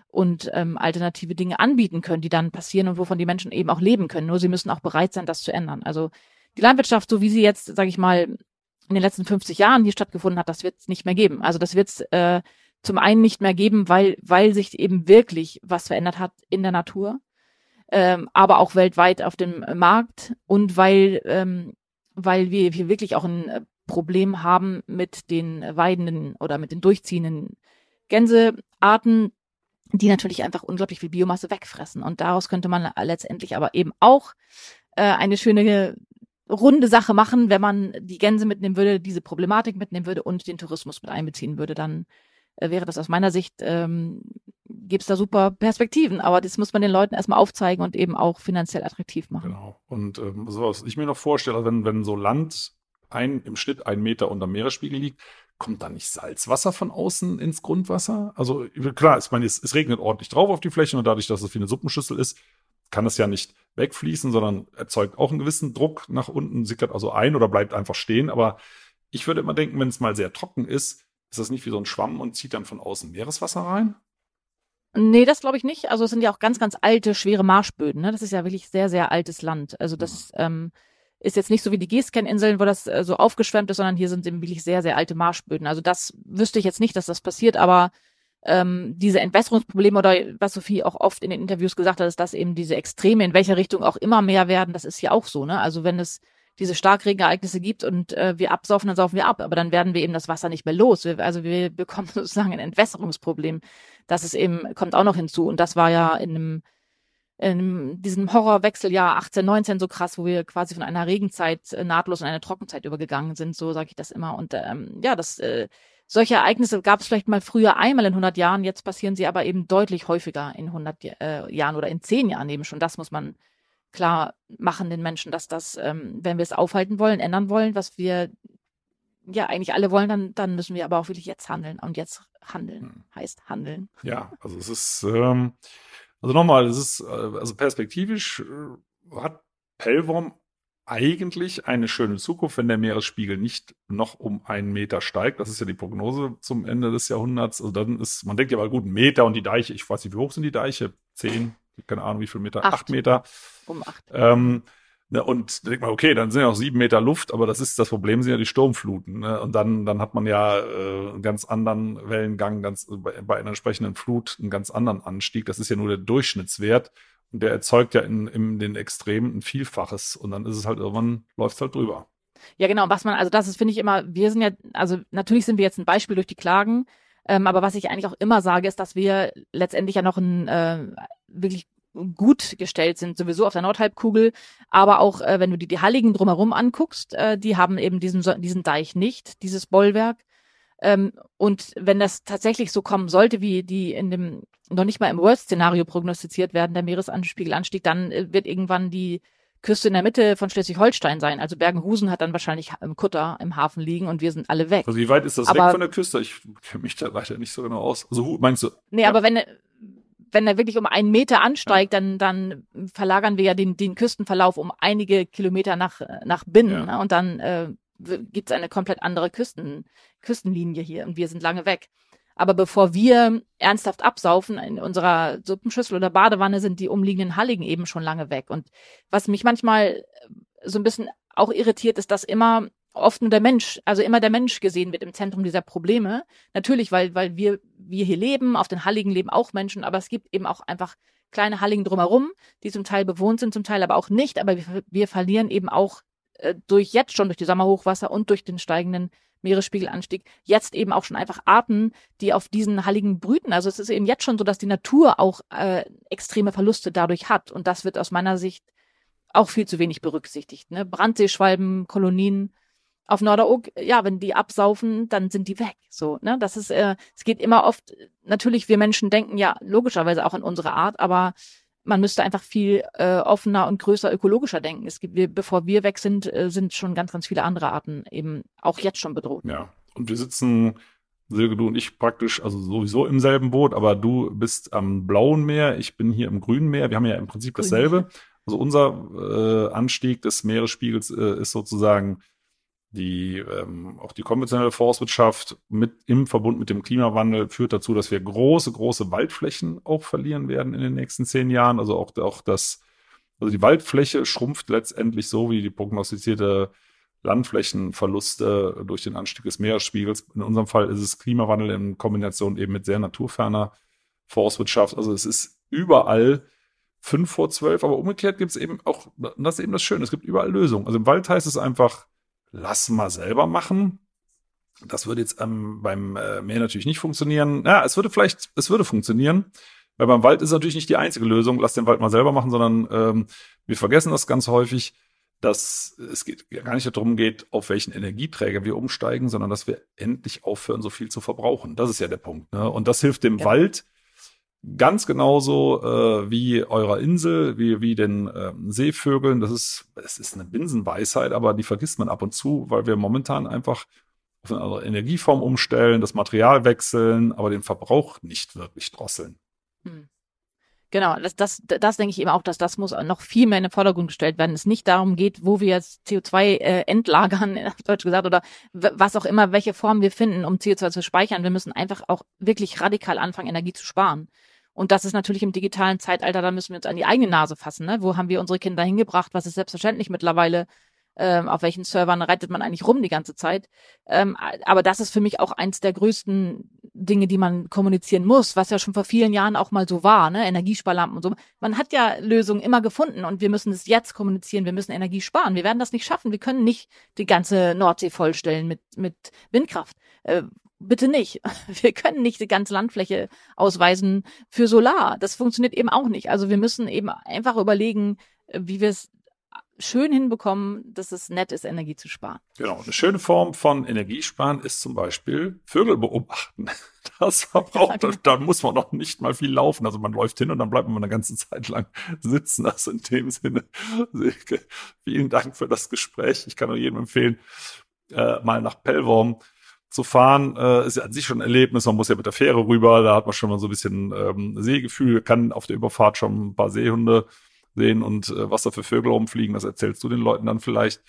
und ähm, alternative Dinge anbieten können, die dann passieren und wovon die Menschen eben auch leben können. Nur sie müssen auch bereit sein, das zu ändern. Also die Landwirtschaft, so wie sie jetzt, sage ich mal, in den letzten 50 Jahren hier stattgefunden hat, das wird es nicht mehr geben. Also das wird es äh, zum einen nicht mehr geben, weil, weil sich eben wirklich was verändert hat in der Natur, ähm, aber auch weltweit auf dem Markt und weil, ähm, weil wir hier wirklich auch ein äh, Problem haben mit den weidenden oder mit den durchziehenden Gänsearten, die natürlich einfach unglaublich viel Biomasse wegfressen. Und daraus könnte man letztendlich aber eben auch äh, eine schöne runde Sache machen, wenn man die Gänse mitnehmen würde, diese Problematik mitnehmen würde und den Tourismus mit einbeziehen würde, dann äh, wäre das aus meiner Sicht, ähm, gibt es da super Perspektiven. Aber das muss man den Leuten erstmal aufzeigen und eben auch finanziell attraktiv machen. Genau. Und ähm, so was ich mir noch vorstelle, wenn, wenn so Land ein, im Schnitt einen Meter unter Meeresspiegel liegt, kommt da nicht Salzwasser von außen ins Grundwasser? Also klar, ich meine, es, es regnet ordentlich drauf auf die Fläche und dadurch, dass es wie eine Suppenschüssel ist, kann es ja nicht wegfließen, sondern erzeugt auch einen gewissen Druck nach unten, sickert also ein oder bleibt einfach stehen. Aber ich würde immer denken, wenn es mal sehr trocken ist, ist das nicht wie so ein Schwamm und zieht dann von außen Meereswasser rein? Nee, das glaube ich nicht. Also es sind ja auch ganz, ganz alte, schwere Marschböden. Ne? Das ist ja wirklich sehr, sehr altes Land. Also das ja. ähm, ist jetzt nicht so wie die Geescan-Inseln, wo das äh, so aufgeschwemmt ist, sondern hier sind eben wirklich sehr, sehr alte Marschböden. Also das wüsste ich jetzt nicht, dass das passiert, aber ähm, diese Entwässerungsprobleme oder was Sophie auch oft in den Interviews gesagt hat, ist, dass eben diese Extreme in welcher Richtung auch immer mehr werden. Das ist hier auch so. Ne? Also wenn es diese Starkregenereignisse gibt und äh, wir absaufen, dann saufen wir ab. Aber dann werden wir eben das Wasser nicht mehr los. Wir, also wir bekommen sozusagen ein Entwässerungsproblem. Das ist eben, kommt auch noch hinzu. Und das war ja in einem in diesem Horrorwechseljahr 18, 19 so krass, wo wir quasi von einer Regenzeit äh, nahtlos in eine Trockenzeit übergegangen sind, so sage ich das immer. Und ähm, ja, das äh, solche Ereignisse gab es vielleicht mal früher einmal in 100 Jahren, jetzt passieren sie aber eben deutlich häufiger in 100 äh, Jahren oder in 10 Jahren eben schon. Das muss man klar machen den Menschen, dass das, ähm, wenn wir es aufhalten wollen, ändern wollen, was wir ja eigentlich alle wollen, dann, dann müssen wir aber auch wirklich jetzt handeln. Und jetzt handeln hm. heißt handeln. Ja, also es ist ähm, also nochmal, es ist, äh, also perspektivisch äh, hat Pellworm eigentlich eine schöne Zukunft, wenn der Meeresspiegel nicht noch um einen Meter steigt. Das ist ja die Prognose zum Ende des Jahrhunderts. Also dann ist, man denkt ja mal gut, ein Meter und die Deiche, ich weiß nicht, wie hoch sind die Deiche? Zehn, keine Ahnung, wie viel Meter? Acht, acht Meter. Um acht. Ähm, Ne, und denkt man, okay, dann sind ja noch sieben Meter Luft, aber das ist das Problem, sind ja die Sturmfluten. Ne? Und dann, dann hat man ja äh, einen ganz anderen Wellengang, ganz bei, bei einer entsprechenden Flut einen ganz anderen Anstieg. Das ist ja nur der Durchschnittswert. Der erzeugt ja in, in den Extremen ein Vielfaches. Und dann ist es halt irgendwann, läuft es halt drüber. Ja, genau. Was man, also das ist, finde ich immer, wir sind ja, also natürlich sind wir jetzt ein Beispiel durch die Klagen. Ähm, aber was ich eigentlich auch immer sage, ist, dass wir letztendlich ja noch ein äh, wirklich gut gestellt sind, sowieso auf der Nordhalbkugel, aber auch äh, wenn du dir die Halligen drumherum anguckst, äh, die haben eben diesen, diesen Deich nicht, dieses Bollwerk. Ähm, und wenn das tatsächlich so kommen sollte, wie die in dem noch nicht mal im Worst-Szenario prognostiziert werden, der Meeresspiegelanstieg, dann äh, wird irgendwann die Küste in der Mitte von Schleswig-Holstein sein. Also Bergenhusen hat dann wahrscheinlich im Kutter im Hafen liegen und wir sind alle weg. Also wie weit ist das aber, weg von der Küste? Ich kenne mich da weiter nicht so genau aus. Also meinst du? Nee, ja. aber wenn wenn er wirklich um einen Meter ansteigt, dann, dann verlagern wir ja den, den Küstenverlauf um einige Kilometer nach, nach Binnen. Ja. Ne? Und dann äh, gibt es eine komplett andere Küsten, Küstenlinie hier und wir sind lange weg. Aber bevor wir ernsthaft absaufen in unserer Suppenschüssel oder Badewanne, sind die umliegenden Halligen eben schon lange weg. Und was mich manchmal so ein bisschen auch irritiert, ist, dass immer oft nur der Mensch, also immer der Mensch gesehen wird im Zentrum dieser Probleme. Natürlich, weil, weil wir, wir hier leben, auf den Halligen leben auch Menschen, aber es gibt eben auch einfach kleine Halligen drumherum, die zum Teil bewohnt sind, zum Teil aber auch nicht. Aber wir, wir verlieren eben auch äh, durch jetzt schon durch die Sommerhochwasser und durch den steigenden Meeresspiegelanstieg jetzt eben auch schon einfach Arten, die auf diesen Halligen brüten. Also es ist eben jetzt schon so, dass die Natur auch äh, extreme Verluste dadurch hat. Und das wird aus meiner Sicht auch viel zu wenig berücksichtigt. Ne? Brandseeschwalben, Kolonien, auf Norderoog, ja, wenn die absaufen, dann sind die weg. So, ne? Das ist, äh, es geht immer oft, natürlich, wir Menschen denken ja logischerweise auch in unsere Art, aber man müsste einfach viel äh, offener und größer ökologischer denken. Es gibt, wir, bevor wir weg sind, äh, sind schon ganz, ganz viele andere Arten eben auch jetzt schon bedroht. Ja, und wir sitzen, Silke, du und ich praktisch, also sowieso im selben Boot, aber du bist am blauen Meer, ich bin hier im grünen Meer. Wir haben ja im Prinzip dasselbe. Also unser äh, Anstieg des Meeresspiegels äh, ist sozusagen die ähm, auch die konventionelle Forstwirtschaft mit im Verbund mit dem Klimawandel führt dazu, dass wir große große Waldflächen auch verlieren werden in den nächsten zehn Jahren. Also auch auch das also die Waldfläche schrumpft letztendlich so wie die prognostizierte Landflächenverluste durch den Anstieg des Meeresspiegels. In unserem Fall ist es Klimawandel in Kombination eben mit sehr naturferner Forstwirtschaft. Also es ist überall fünf vor zwölf, aber umgekehrt gibt es eben auch, das ist eben das Schöne, es gibt überall Lösungen. Also im Wald heißt es einfach, lass mal selber machen. Das würde jetzt ähm, beim äh, Meer natürlich nicht funktionieren. Ja, es würde vielleicht, es würde funktionieren, weil beim Wald ist natürlich nicht die einzige Lösung, lass den Wald mal selber machen, sondern ähm, wir vergessen das ganz häufig, dass es geht, gar nicht darum geht, auf welchen Energieträger wir umsteigen, sondern dass wir endlich aufhören, so viel zu verbrauchen. Das ist ja der Punkt. Ne? Und das hilft dem ja. Wald Ganz genauso äh, wie eurer Insel, wie, wie den äh, Seevögeln. Das ist, es ist eine Binsenweisheit, aber die vergisst man ab und zu, weil wir momentan einfach auf eine andere Energieform umstellen, das Material wechseln, aber den Verbrauch nicht wirklich drosseln. Hm. Genau, das, das, das denke ich eben auch, dass das muss noch viel mehr in den Vordergrund gestellt werden. Es nicht darum geht, wo wir jetzt CO2 äh, entlagern, auf Deutsch gesagt, oder was auch immer, welche Form wir finden, um CO2 zu speichern. Wir müssen einfach auch wirklich radikal anfangen, Energie zu sparen. Und das ist natürlich im digitalen Zeitalter, da müssen wir uns an die eigene Nase fassen. Ne? Wo haben wir unsere Kinder hingebracht? Was ist selbstverständlich mittlerweile? Ähm, auf welchen Servern reitet man eigentlich rum die ganze Zeit? Ähm, aber das ist für mich auch eins der größten Dinge, die man kommunizieren muss, was ja schon vor vielen Jahren auch mal so war, ne? Energiesparlampen und so. Man hat ja Lösungen immer gefunden und wir müssen es jetzt kommunizieren. Wir müssen Energie sparen. Wir werden das nicht schaffen. Wir können nicht die ganze Nordsee vollstellen mit, mit Windkraft. Äh, bitte nicht. Wir können nicht die ganze Landfläche ausweisen für Solar. Das funktioniert eben auch nicht. Also wir müssen eben einfach überlegen, wie wir es schön hinbekommen, dass es nett ist, Energie zu sparen. Genau. Eine schöne Form von Energiesparen ist zum Beispiel Vögel beobachten. Das verbraucht, ja, genau. da, da, muss man noch nicht mal viel laufen. Also man läuft hin und dann bleibt man eine ganze Zeit lang sitzen. Also in dem Sinne, Silke, vielen Dank für das Gespräch. Ich kann nur jedem empfehlen, äh, mal nach Pellworm zu fahren, äh, ist ja an sich schon ein Erlebnis. Man muss ja mit der Fähre rüber, da hat man schon mal so ein bisschen ähm, Seegefühl, kann auf der Überfahrt schon ein paar Seehunde sehen und äh, was da für Vögel rumfliegen, das erzählst du den Leuten dann vielleicht.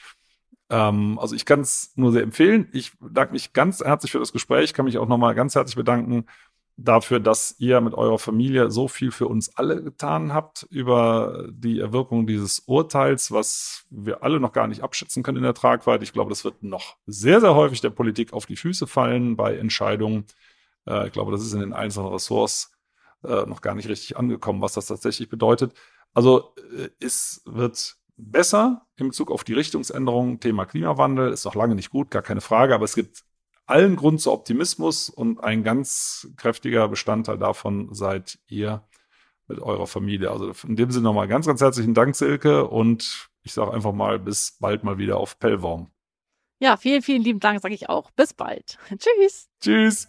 Ähm, also ich kann es nur sehr empfehlen. Ich danke mich ganz herzlich für das Gespräch, kann mich auch nochmal ganz herzlich bedanken dafür, dass ihr mit eurer Familie so viel für uns alle getan habt über die Erwirkung dieses Urteils, was wir alle noch gar nicht abschätzen können in der Tragweite. Ich glaube, das wird noch sehr, sehr häufig der Politik auf die Füße fallen bei Entscheidungen. Äh, ich glaube, das ist in den einzelnen Ressorts äh, noch gar nicht richtig angekommen, was das tatsächlich bedeutet. Also äh, es wird besser in Bezug auf die Richtungsänderung. Thema Klimawandel ist noch lange nicht gut, gar keine Frage, aber es gibt allen Grund zu Optimismus und ein ganz kräftiger Bestandteil davon seid ihr mit eurer Familie. Also in dem Sinne nochmal ganz, ganz herzlichen Dank, Silke, und ich sage einfach mal bis bald mal wieder auf Pellworm. Ja, vielen, vielen lieben Dank, sage ich auch. Bis bald. Tschüss. Tschüss.